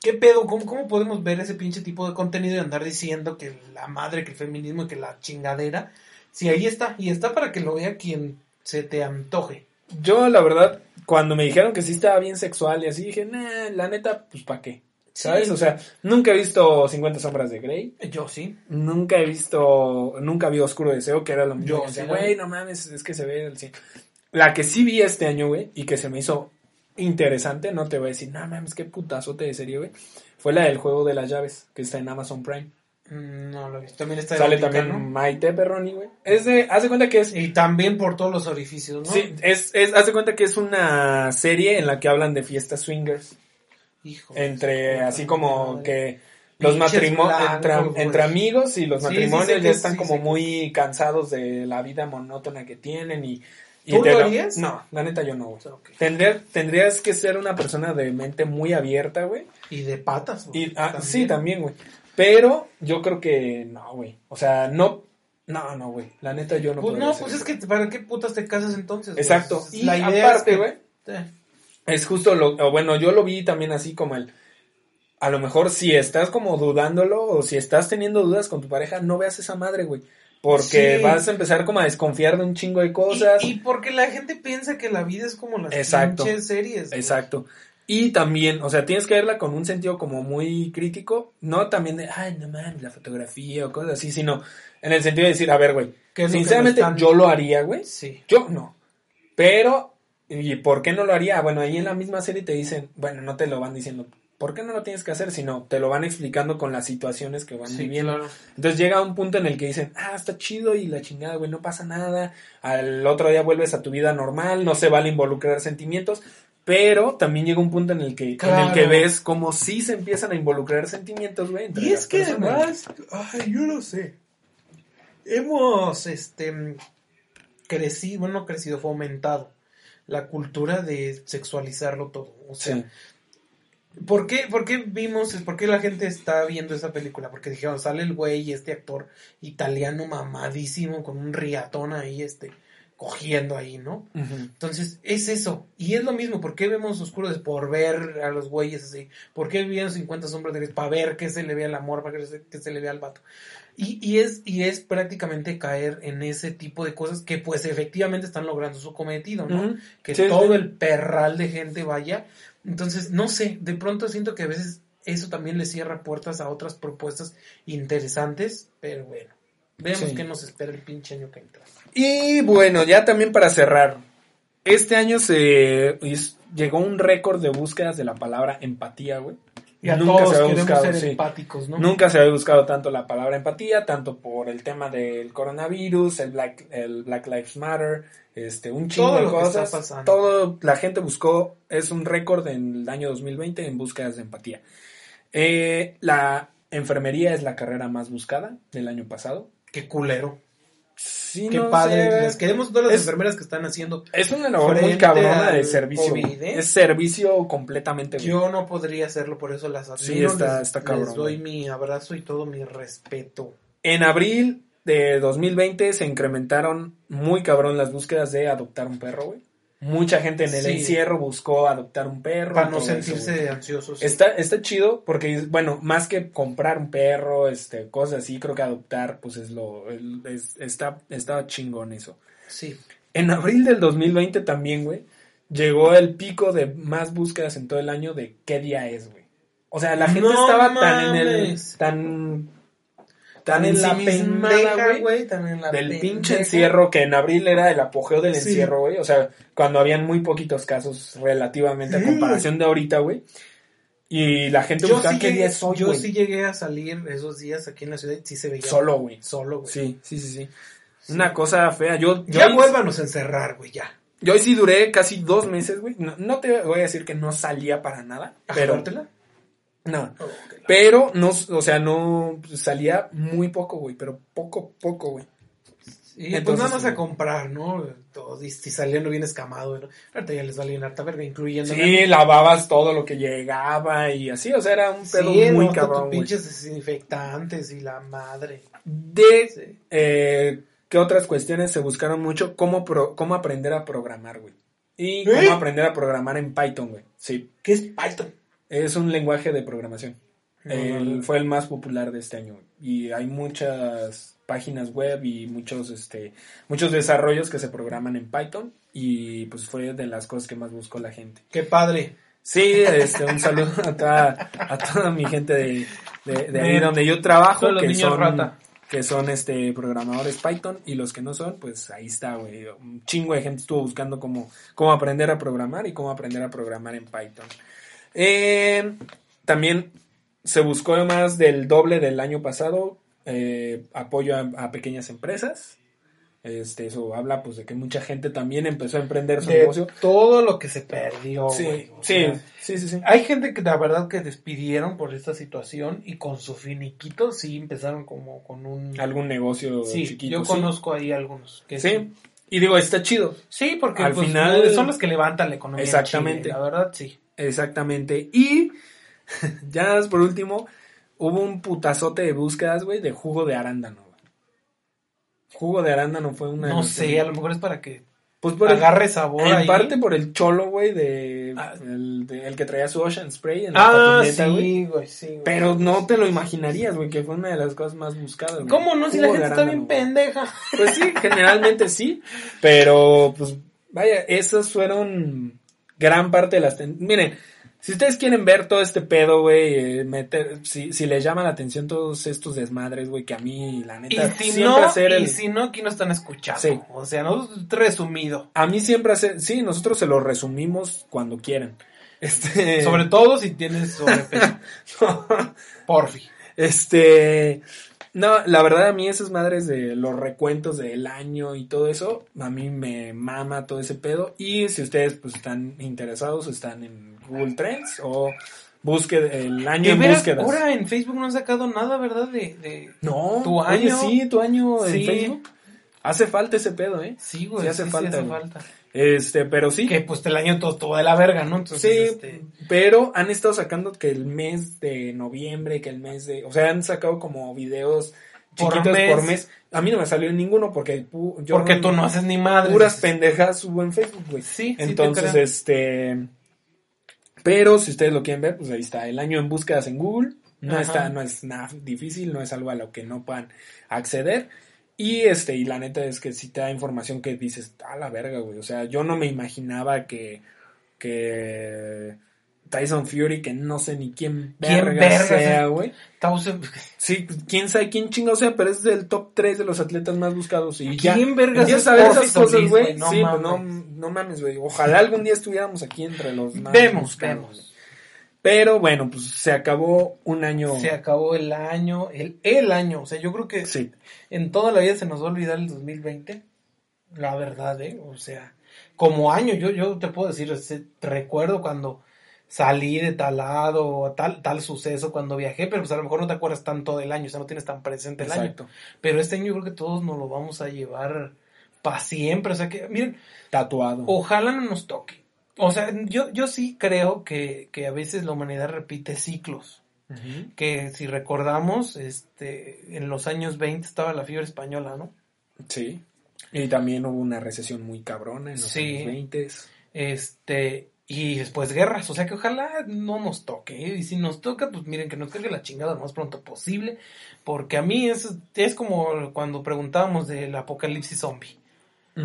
¿Qué pedo? ¿Cómo, ¿Cómo podemos ver ese pinche tipo de contenido y andar diciendo que la madre, que el feminismo y que la chingadera? Si ahí está, y está para que lo vea quien se te antoje. Yo, la verdad, cuando me dijeron que sí estaba bien sexual y así, dije, nah, la neta, pues ¿para qué? ¿Sabes? O sea, nunca he visto 50 sombras de Grey. Yo sí. Nunca he visto, nunca vi Oscuro Deseo, que era lo mismo. Yo, güey, no mames, es que se ve el La que sí vi este año, güey, y que se me hizo interesante, no te voy a decir, no mames, qué putazote de serie, güey. Fue la del juego de las llaves, que está en Amazon Prime. Mm, no lo he visto. También está Sale también Maite Perroni, güey. Es de, hace cuenta que es. Y también por todos los orificios, ¿no? Sí, es, es, hace cuenta que es una serie en la que hablan de fiestas swingers. Hijo. Entre, así como que los matrimonios, entre, amigos y los matrimonios ya están como muy cansados de la vida monótona que tienen y ¿Tú lo harías? No, la neta yo no, tendrías que ser una persona de mente muy abierta, güey. Y de patas, güey. Ah, sí, también, güey. Pero yo creo que no, güey. O sea, no. No, no, güey. La neta yo no Pues no, pues es que ¿para qué putas te casas entonces? Exacto. Y la aparte, güey. Es justo lo. Bueno, yo lo vi también así como el. A lo mejor si estás como dudándolo o si estás teniendo dudas con tu pareja, no veas esa madre, güey. Porque vas a empezar como a desconfiar de un chingo de cosas. Y, porque la gente piensa que la vida es como las exacto, pinches series. Exacto. Y también, o sea, tienes que verla con un sentido como muy crítico, no también de, ay, no mames, la fotografía o cosas así, sino en el sentido de decir, a ver, güey, sinceramente yo lo haría, güey. Sí. Yo no. Pero, ¿y por qué no lo haría? Bueno, ahí en la misma serie te dicen, bueno, no te lo van diciendo, ¿por qué no lo tienes que hacer? Sino te lo van explicando con las situaciones que van viviendo. Entonces llega un punto en el que dicen, ah, está chido y la chingada, güey, no pasa nada. Al otro día vuelves a tu vida normal, no se vale involucrar sentimientos. Pero también llega un punto en el que, en el que ves como sí se empiezan a involucrar sentimientos, güey. Y es que además, ay, yo no sé. Hemos, este, crecido, bueno, no crecido, fomentado la cultura de sexualizarlo todo. O sea, ¿Por qué, ¿Por qué vimos, por qué la gente está viendo esa película? Porque dijeron, sale el güey y este actor italiano mamadísimo con un riatón ahí, este, cogiendo ahí, ¿no? Entonces, es eso. Y es lo mismo, ¿por qué vemos Oscuros? Por ver a los güeyes así. ¿Por qué vieron 50 sombras de Para ver qué se le ve al amor, para que se, le vea al vato. Y, y, es, y es prácticamente caer en ese tipo de cosas que pues efectivamente están logrando su cometido, ¿no? Que todo el perral de gente vaya entonces, no sé, de pronto siento que a veces eso también le cierra puertas a otras propuestas interesantes, pero bueno, veamos qué nos espera el pinche año que entra. Y bueno, ya también para cerrar, este año se llegó un récord de búsquedas de la palabra empatía, güey. Nunca se había buscado, empáticos, ¿no? Nunca se había buscado tanto la palabra empatía, tanto por el tema del coronavirus, el Black, el Black Lives Matter, este, un chingo de cosas. Todo la gente buscó, es un récord en el año 2020 en búsquedas de empatía. Eh, la enfermería es la carrera más buscada del año pasado. Qué culero. Sí, Qué padre. Les queremos todas las enfermeras que están haciendo. Es una labor muy cabrona de servicio. ¿eh? Es servicio completamente. Yo no podría hacerlo, por eso las admiro. Sí, está, está cabrón. Les doy mi abrazo y todo mi respeto. En abril de 2020 se incrementaron muy cabrón las búsquedas de adoptar un perro, güey. Mucha gente en el encierro buscó adoptar un perro. Para no sentirse ansiosos. Está, está chido porque, bueno, más que comprar un perro, este, cosas así, creo que adoptar, pues es lo, está, está chingón eso. Sí. En abril del 2020 también, güey, llegó el pico de más búsquedas en todo el año de qué día es, güey. O sea, la gente estaba tan en el, tan tan en la pendeja, güey, del pinche encierro, que en abril era el apogeo del encierro, güey, o sea, cuando habían muy poquitos casos relativamente a comparación de ahorita, güey. Y la gente buscaba qué día es hoy, Yo sí llegué a salir esos días aquí en la ciudad y sí se veía. Solo, güey. Solo, güey. Sí, sí, sí, sí. Una cosa fea. Yo, ya vuélvanos a encerrar, güey, ya. Yo hoy sí duré casi dos meses, güey. No, te voy a decir que no salía para nada. pero, no. Oh, pero no, o sea, no salía muy poco, güey, pero poco, poco, güey. Y pues nada más a comprar, ¿no? Todo, y, saliendo bien escamado, ¿no? Ahorita ya les valía harta verga, incluyendo. Sí, lavabas todo lo que llegaba y así, o sea, era un pedo muy no, cabrón. pinches desinfectantes y la madre. De. Eh, ¿Qué otras cuestiones se buscaron mucho? ¿Cómo, cómo aprender a programar, güey? Y cómo ¿Eh? aprender a programar en Python, güey. Sí. ¿Qué es Python? Es un lenguaje de programación. fue el más popular de este año. Y hay muchas páginas web y muchos, este, muchos desarrollos que se programan en Python. Y pues fue de las cosas que más buscó la gente. ¡Qué padre! Sí, este, un saludo a toda, a toda mi gente de, de, ahí donde yo trabajo, que son, que son este programadores Python, y los que no son, pues ahí está, güey. Un chingo de gente estuvo buscando cómo, cómo aprender a programar y cómo aprender a programar en Python. Eh, también se buscó más del doble del año pasado eh, apoyo a, pequeñas empresas. Este, eso habla pues de que mucha gente también empezó a emprender su negocio. Todo lo que se perdió. Sí, sí, sí, sí, Hay gente que la verdad que despidieron por esta situación y con su finiquito sí empezaron como con un... Algún negocio sí, Yo conozco ahí algunos. Que sí. Y digo, está chido. Sí, porque al pues, final son los que levantan la economía. Exactamente. la verdad, sí. Exactamente. Y ya por último, hubo un putazote de búsquedas, güey, de jugo de arándano. Jugo de arándano fue una. No sé, a lo mejor es para que pues por agarre sabor. En parte por el cholo, güey, de, ah. el, que traía su Ocean Spray en la ah, sí, güey. Sí, Pero no te lo imaginarías, güey, que fue una de las cosas más buscadas. ¿Cómo no? Si la gente está bien pendeja. Pues sí, generalmente sí. Pero, pues, vaya, esas fueron gran parte de las... Miren, si ustedes quieren ver todo este pedo, güey, eh, meter, si, si les llama la atención todos estos desmadres, güey, que a mí, la neta, y si siempre no, hacer el... Y si no, aquí no están escuchando. Sí. O sea, no resumido. A mí siempre hace, sí, nosotros se lo resumimos cuando quieran. Este... Sobre todo si tienes sobrepeso. Porfi. Este... No, la verdad a mí esas madres de los recuentos del año y todo eso, a mí me mama todo ese pedo. Y si ustedes pues están interesados, están en Google Trends o busque el año en búsquedas. Ahora en Facebook no han sacado nada, ¿verdad? De, de no, tu año. sí, tu año en Facebook. Hace falta ese pedo, ¿eh? Sí, güey. Sí hace falta. falta. Este, pero sí. Que pues el año todo, todo de la verga, ¿no? Entonces, sí, este... pero han estado sacando que el mes de noviembre, que el mes de. O sea, han sacado como videos chiquitos por mes. por mes. A mí no me salió ninguno porque yo. Porque tú no haces ni madre. Puras pendejas subo en Facebook, güey. Sí, Entonces, este. Pero si ustedes lo quieren ver, pues ahí está. El año en búsquedas en Google. No está, no es nada difícil, no es algo a lo que no puedan acceder. Y este, y la neta es que si te da información que dices, a la verga, güey. O sea, yo no me imaginaba que, que Tyson Fury, que no sé ni quién verga, sea, güey. Sí, quién sabe quién chingo sea, pero es del top 3 de los atletas más buscados. Y ¿Quién verga ya sabes esas cosas, güey? No, sí, pues no, no mames, güey. Ojalá algún día estuviéramos aquí entre los más vemos, Vemos. Pero bueno, pues se acabó un año. Se acabó el año, el, el año. O sea, yo creo que sí. en toda la vida se nos va a olvidar el 2020. La verdad, ¿eh? O sea, como año, yo, yo te puedo decir, recuerdo cuando salí de tal lado, tal, tal suceso cuando viajé, pero pues a lo mejor no te acuerdas tanto del año, o sea, no tienes tan presente el año. Pero este año yo creo que todos nos lo vamos a llevar para siempre, o sea que, miren, tatuado. Ojalá no nos toque. O sea, yo, yo sí creo que, que a veces la humanidad repite ciclos. Que si recordamos, este, en los años 20 estaba la fiebre española, ¿no? Sí. Y también hubo una recesión muy cabrona en los años 20. Este, y después guerras, o sea que ojalá no nos toque. ¿eh? Y si nos toca, pues miren que nos caiga la chingada lo más pronto posible. Porque a mí es, es como cuando preguntábamos del apocalipsis zombie.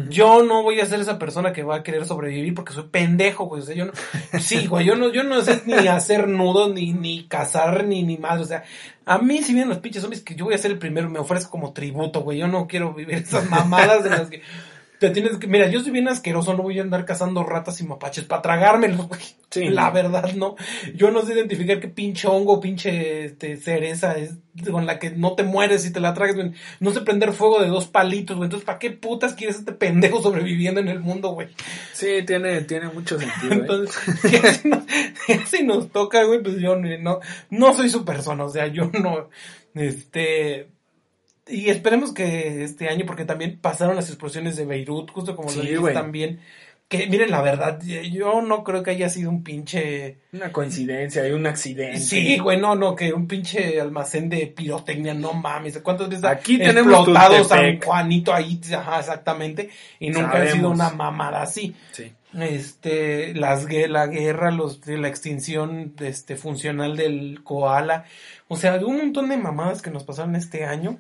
Yo no voy a ser esa persona que va a querer sobrevivir porque soy pendejo, güey. O sea, yo no, sí, güey, yo no, yo no sé ni hacer nudo, ni, ni cazar, ni, ni más. O sea, a mí, si vienen los pinches zombies, que yo voy a ser el primero, me ofrezco como tributo, güey. Yo no quiero vivir esas mamadas de las que tienes que, mira, yo soy bien asqueroso, no voy a andar cazando ratas y mapaches para tragármelos, güey. Sí, la verdad, no. Yo no sé identificar qué pinche hongo, pinche este, cereza es con la que no te mueres y te la tragas, güey. No sé prender fuego de dos palitos, güey. Entonces, ¿para qué putas quieres este pendejo sobreviviendo en el mundo, güey? Sí, tiene, tiene mucho sentido. ¿eh? Entonces, si, nos, si nos toca, güey, pues yo no, no soy su persona, o sea, yo no, este, y esperemos que este año, porque también pasaron las explosiones de Beirut, justo como lo dijiste también. Que miren, la verdad, yo no creo que haya sido un pinche. Una coincidencia, hay un accidente. Sí, güey, no, no, que un pinche almacén de pirotecnia, no mames. ¿Cuántas veces Aquí tenemos explotado San Juanito ahí? Ajá, exactamente. Y nunca ha sido una mamada así. Sí. Este, las, la guerra, los, la extinción este, funcional del koala. O sea, un montón de mamadas que nos pasaron este año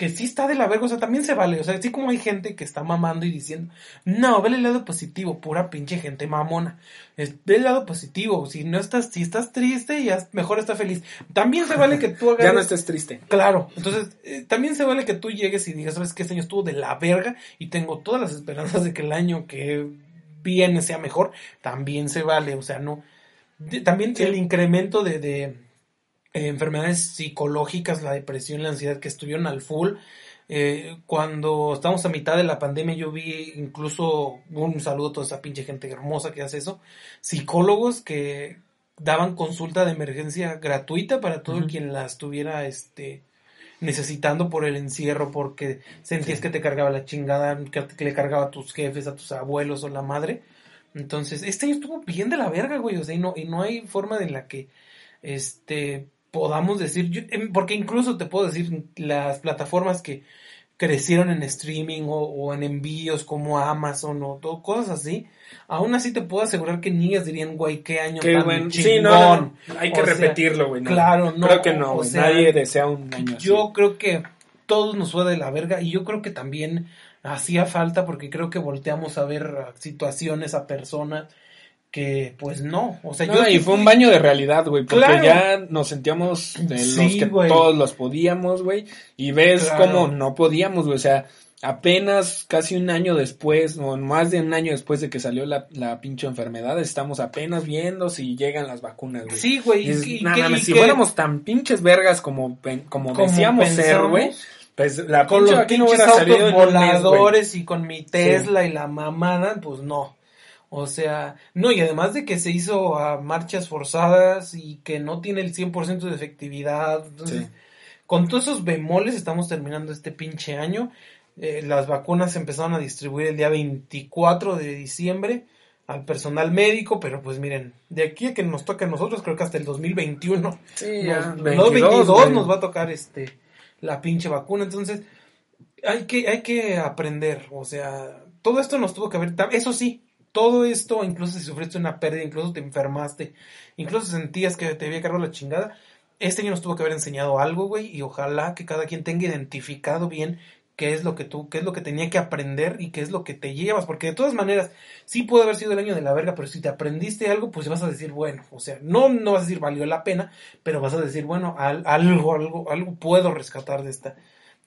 que sí está de la verga, o sea, también se vale, o sea, así como hay gente que está mamando y diciendo, no, ve el lado positivo, pura pinche gente mamona, ve el lado positivo, si no estás, si estás triste, ya mejor está feliz, también se vale que tú hagas... ya no estés triste. Claro, entonces, eh, también se vale que tú llegues y digas, sabes que este año estuvo de la verga y tengo todas las esperanzas de que el año que viene sea mejor, también se vale, o sea, no, también el incremento de eh, enfermedades psicológicas, la depresión, la ansiedad que estuvieron al full. Eh, cuando estamos a mitad de la pandemia yo vi incluso un saludo a toda esa pinche gente hermosa que hace eso, psicólogos que daban consulta de emergencia gratuita para todo quien la estuviera este necesitando por el encierro porque sentías que te cargaba la chingada, que le cargaba a tus jefes, a tus abuelos o la madre. Entonces, este año estuvo bien de la verga, güey, o sea, y no, y no hay forma de la que este podamos decir, em, porque incluso te puedo decir, las plataformas que crecieron en streaming o, en envíos como Amazon o todo, cosas así, aún así te puedo asegurar que niñas dirían, güey, qué año qué tan Sí, no, hay que repetirlo, güey. Claro, no. Creo que no, nadie desea un año Yo creo que todos nos fue de la verga y yo creo que también hacía falta porque creo que volteamos a ver situaciones, a personas que pues no, o sea, yo y fue un baño de realidad, güey, porque ya nos sentíamos de los que todos los podíamos, güey, y ves cómo no podíamos, güey, o sea, apenas casi un año después, o más de un año después de que salió la, la pinche enfermedad, estamos apenas viendo si llegan las vacunas, güey. Sí, güey. si fuéramos tan pinches vergas como, como, decíamos ser, güey, pues la con los pinches autos voladores y con mi Tesla y la mamada, pues no. O sea, no, y además de que se hizo a marchas forzadas y que no tiene el 100% de efectividad. con todos esos bemoles estamos terminando este pinche año. Eh, las vacunas se empezaron a distribuir el día 24 de diciembre al personal médico, pero pues miren, de aquí a que nos toque a nosotros, creo que hasta el 2021. Sí, ya, 22, nos va a tocar este la pinche vacuna, entonces hay que hay que aprender, o sea, todo esto nos tuvo que haber, eso sí, todo esto, incluso si sufriste una pérdida, incluso te enfermaste, incluso sentías que te había cargado la chingada, este año nos tuvo que haber enseñado algo, güey, y ojalá que cada quien tenga identificado bien qué es lo que tú, qué es lo que tenía que aprender y qué es lo que te llevas, porque de todas maneras, sí puede haber sido el año de la verga, pero si te aprendiste algo, pues vas a decir, bueno, o sea, no, no vas a decir valió la pena, pero vas a decir, bueno, algo, algo, algo puedo rescatar de esta,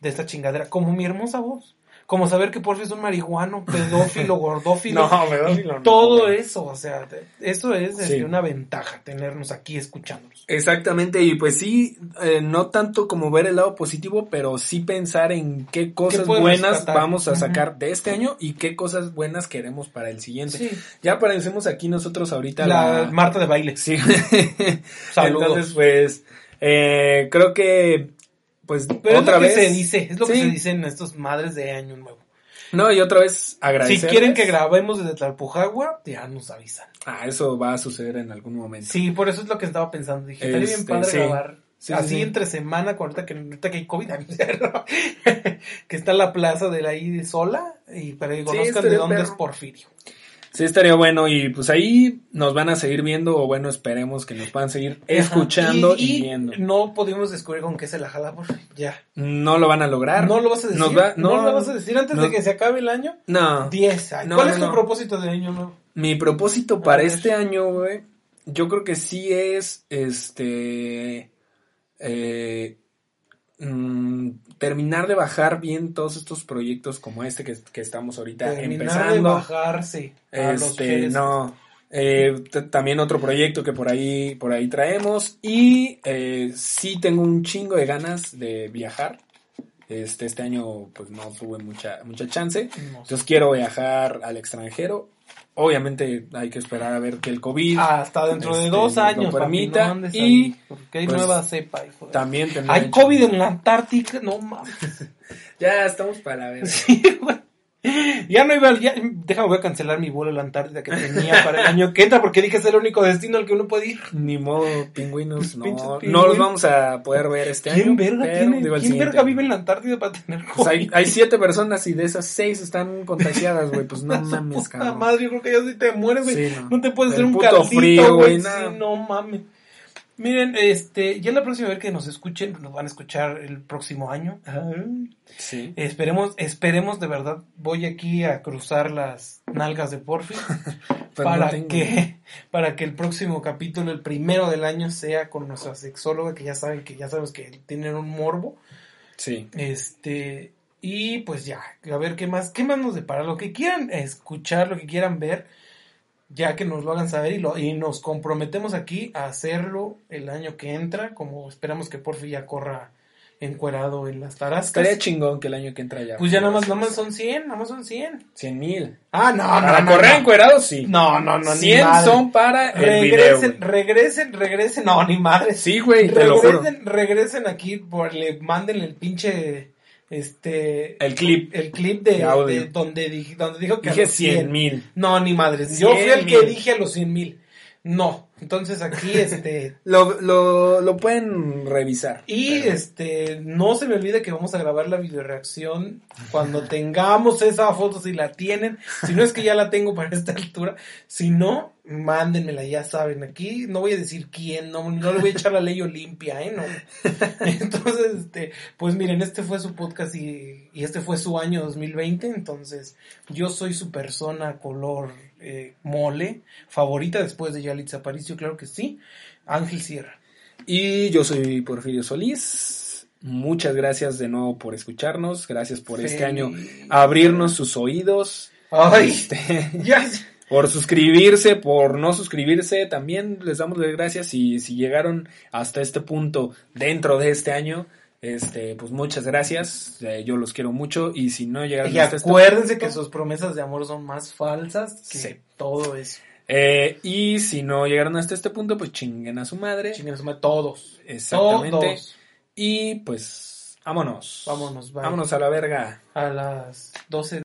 de esta chingadera, como mi hermosa voz. Como saber que Porfi es un marihuano, pedófilo, gordófilo. no, pedófilo. todo eso, o sea, eso es este, una ventaja, tenernos aquí escuchándonos. Exactamente, y pues sí, eh, no tanto como ver el lado positivo, pero sí pensar en qué cosas buenas vamos a sacar de este año y qué cosas buenas queremos para el siguiente. Ya aparecemos aquí nosotros ahorita. La, Marta de baile. Sí. Saludos. Entonces, pues, eh, creo que pues Pero otra es lo vez. Que se dice, es lo que se dicen estos madres de año nuevo. No, y otra vez agradecer. Si quieren que grabemos desde Tlalpujagua, ya nos avisan. Ah, eso va a suceder en algún momento. Sí, por eso es lo que estaba pensando. Dije, estaría bien este, padre grabar. así entre semana, ahorita que, ahorita que hay COVID, que está la plaza de la ahí sola y para que conozcan de dónde es Porfirio. Sí, estaría bueno y pues ahí nos van a seguir viendo o bueno, esperemos que nos puedan seguir escuchando y, viendo. No pudimos descubrir con qué se la jala, por ya. No lo van a lograr. No lo vas a decir. no, lo vas a decir antes de que se acabe el año. No. 10 años. ¿Cuál es tu propósito de año nuevo? Mi propósito para este año, güey, yo creo que sí es este eh, mm, terminar de bajar bien todos estos proyectos como este que, estamos ahorita terminar empezando. de bajarse. Este, no. Eh, también otro proyecto que por ahí, por ahí traemos. Y eh, sí tengo un chingo de ganas de viajar. Este, este año pues no tuve mucha, mucha chance. Entonces quiero viajar al extranjero. Obviamente hay que esperar a ver que el COVID hasta dentro de este, dos años permita y porque hay pues, nueva cepa. También hay COVID en la Antártica, no mames. ya estamos para ver. Sí, ya no iba, ya, déjame, voy a cancelar mi vuelo a la Antártida que tenía para el año que entra porque dije es el único destino al que uno puede ir. Ni modo, pingüinos, no, no los vamos a poder ver este ¿Quién año. Verga tiene, ¿Quién verga vive en la Antártida para tener pues hay, hay, siete personas y de esas seis están contagiadas, güey, pues no mames, cabrón. madre, yo creo que ya si te mueres, güey, no. te puedes hacer un caldito, güey, sí, no mames. Miren, este, ya la próxima vez que nos escuchen, nos van a escuchar el próximo año. Sí. Esperemos, esperemos de verdad. Voy aquí a cruzar las nalgas de Porfi para que, para que el próximo capítulo, el primero del año, sea con nuestra sexóloga, que ya saben que ya sabemos que tienen un morbo. Sí. Este, y pues ya, a ver qué más, qué más nos depara, lo que quieran escuchar, lo que quieran ver ya que nos lo hagan saber y, lo, y nos comprometemos aquí a hacerlo el año que entra, como esperamos que Porfi ya corra encuerado en las tarascas. Estaría chingón que el año que entra ya. Pues ya nada más, nada más son 100, nada más son 100. 100 mil. Ah, no, no. Para correr encuerado, sí. No, no, no, 100 son para el regresen, video, regresen, regresen, no, ni madre. Sí, güey, te lo juro. Regresen aquí, por, le manden el pinche este el clip. el clip de, donde, donde dijo que dije 100 mil. No ni madres. Yo fui el que dije a los 100 mil no entonces aquí este lo, lo, lo, pueden revisar y este no se me olvide que vamos a grabar la videoreacción cuando tengamos esa foto si la tienen si no es que ya la tengo para esta altura si no mándenmela, ya saben. Aquí no voy a decir quién, no, no le voy a echar la ley Olimpia, ¿eh? No. Entonces, este, pues miren, este fue su podcast y, y, este fue su año 2020. Entonces, yo soy su persona color eh, mole, favorita después de Yalitza Aparicio, claro que sí. Ángel Sierra. Y yo soy Porfirio Solís. Muchas gracias de nuevo por escucharnos. Gracias por este año abrirnos sus oídos. Ay, este... por suscribirse, por no suscribirse, también les damos las gracias y si llegaron hasta este punto dentro de este año, este, pues muchas gracias, eh, yo los quiero mucho y si no llegaron y hasta este acuérdense que sus promesas de amor son más falsas que todo eso. Eh, y si no llegaron hasta este punto, pues chinguen a su madre. Chinguen a su madre todos. Exactamente. Y pues vámonos. Vámonos, Vámonos a la verga. A las 12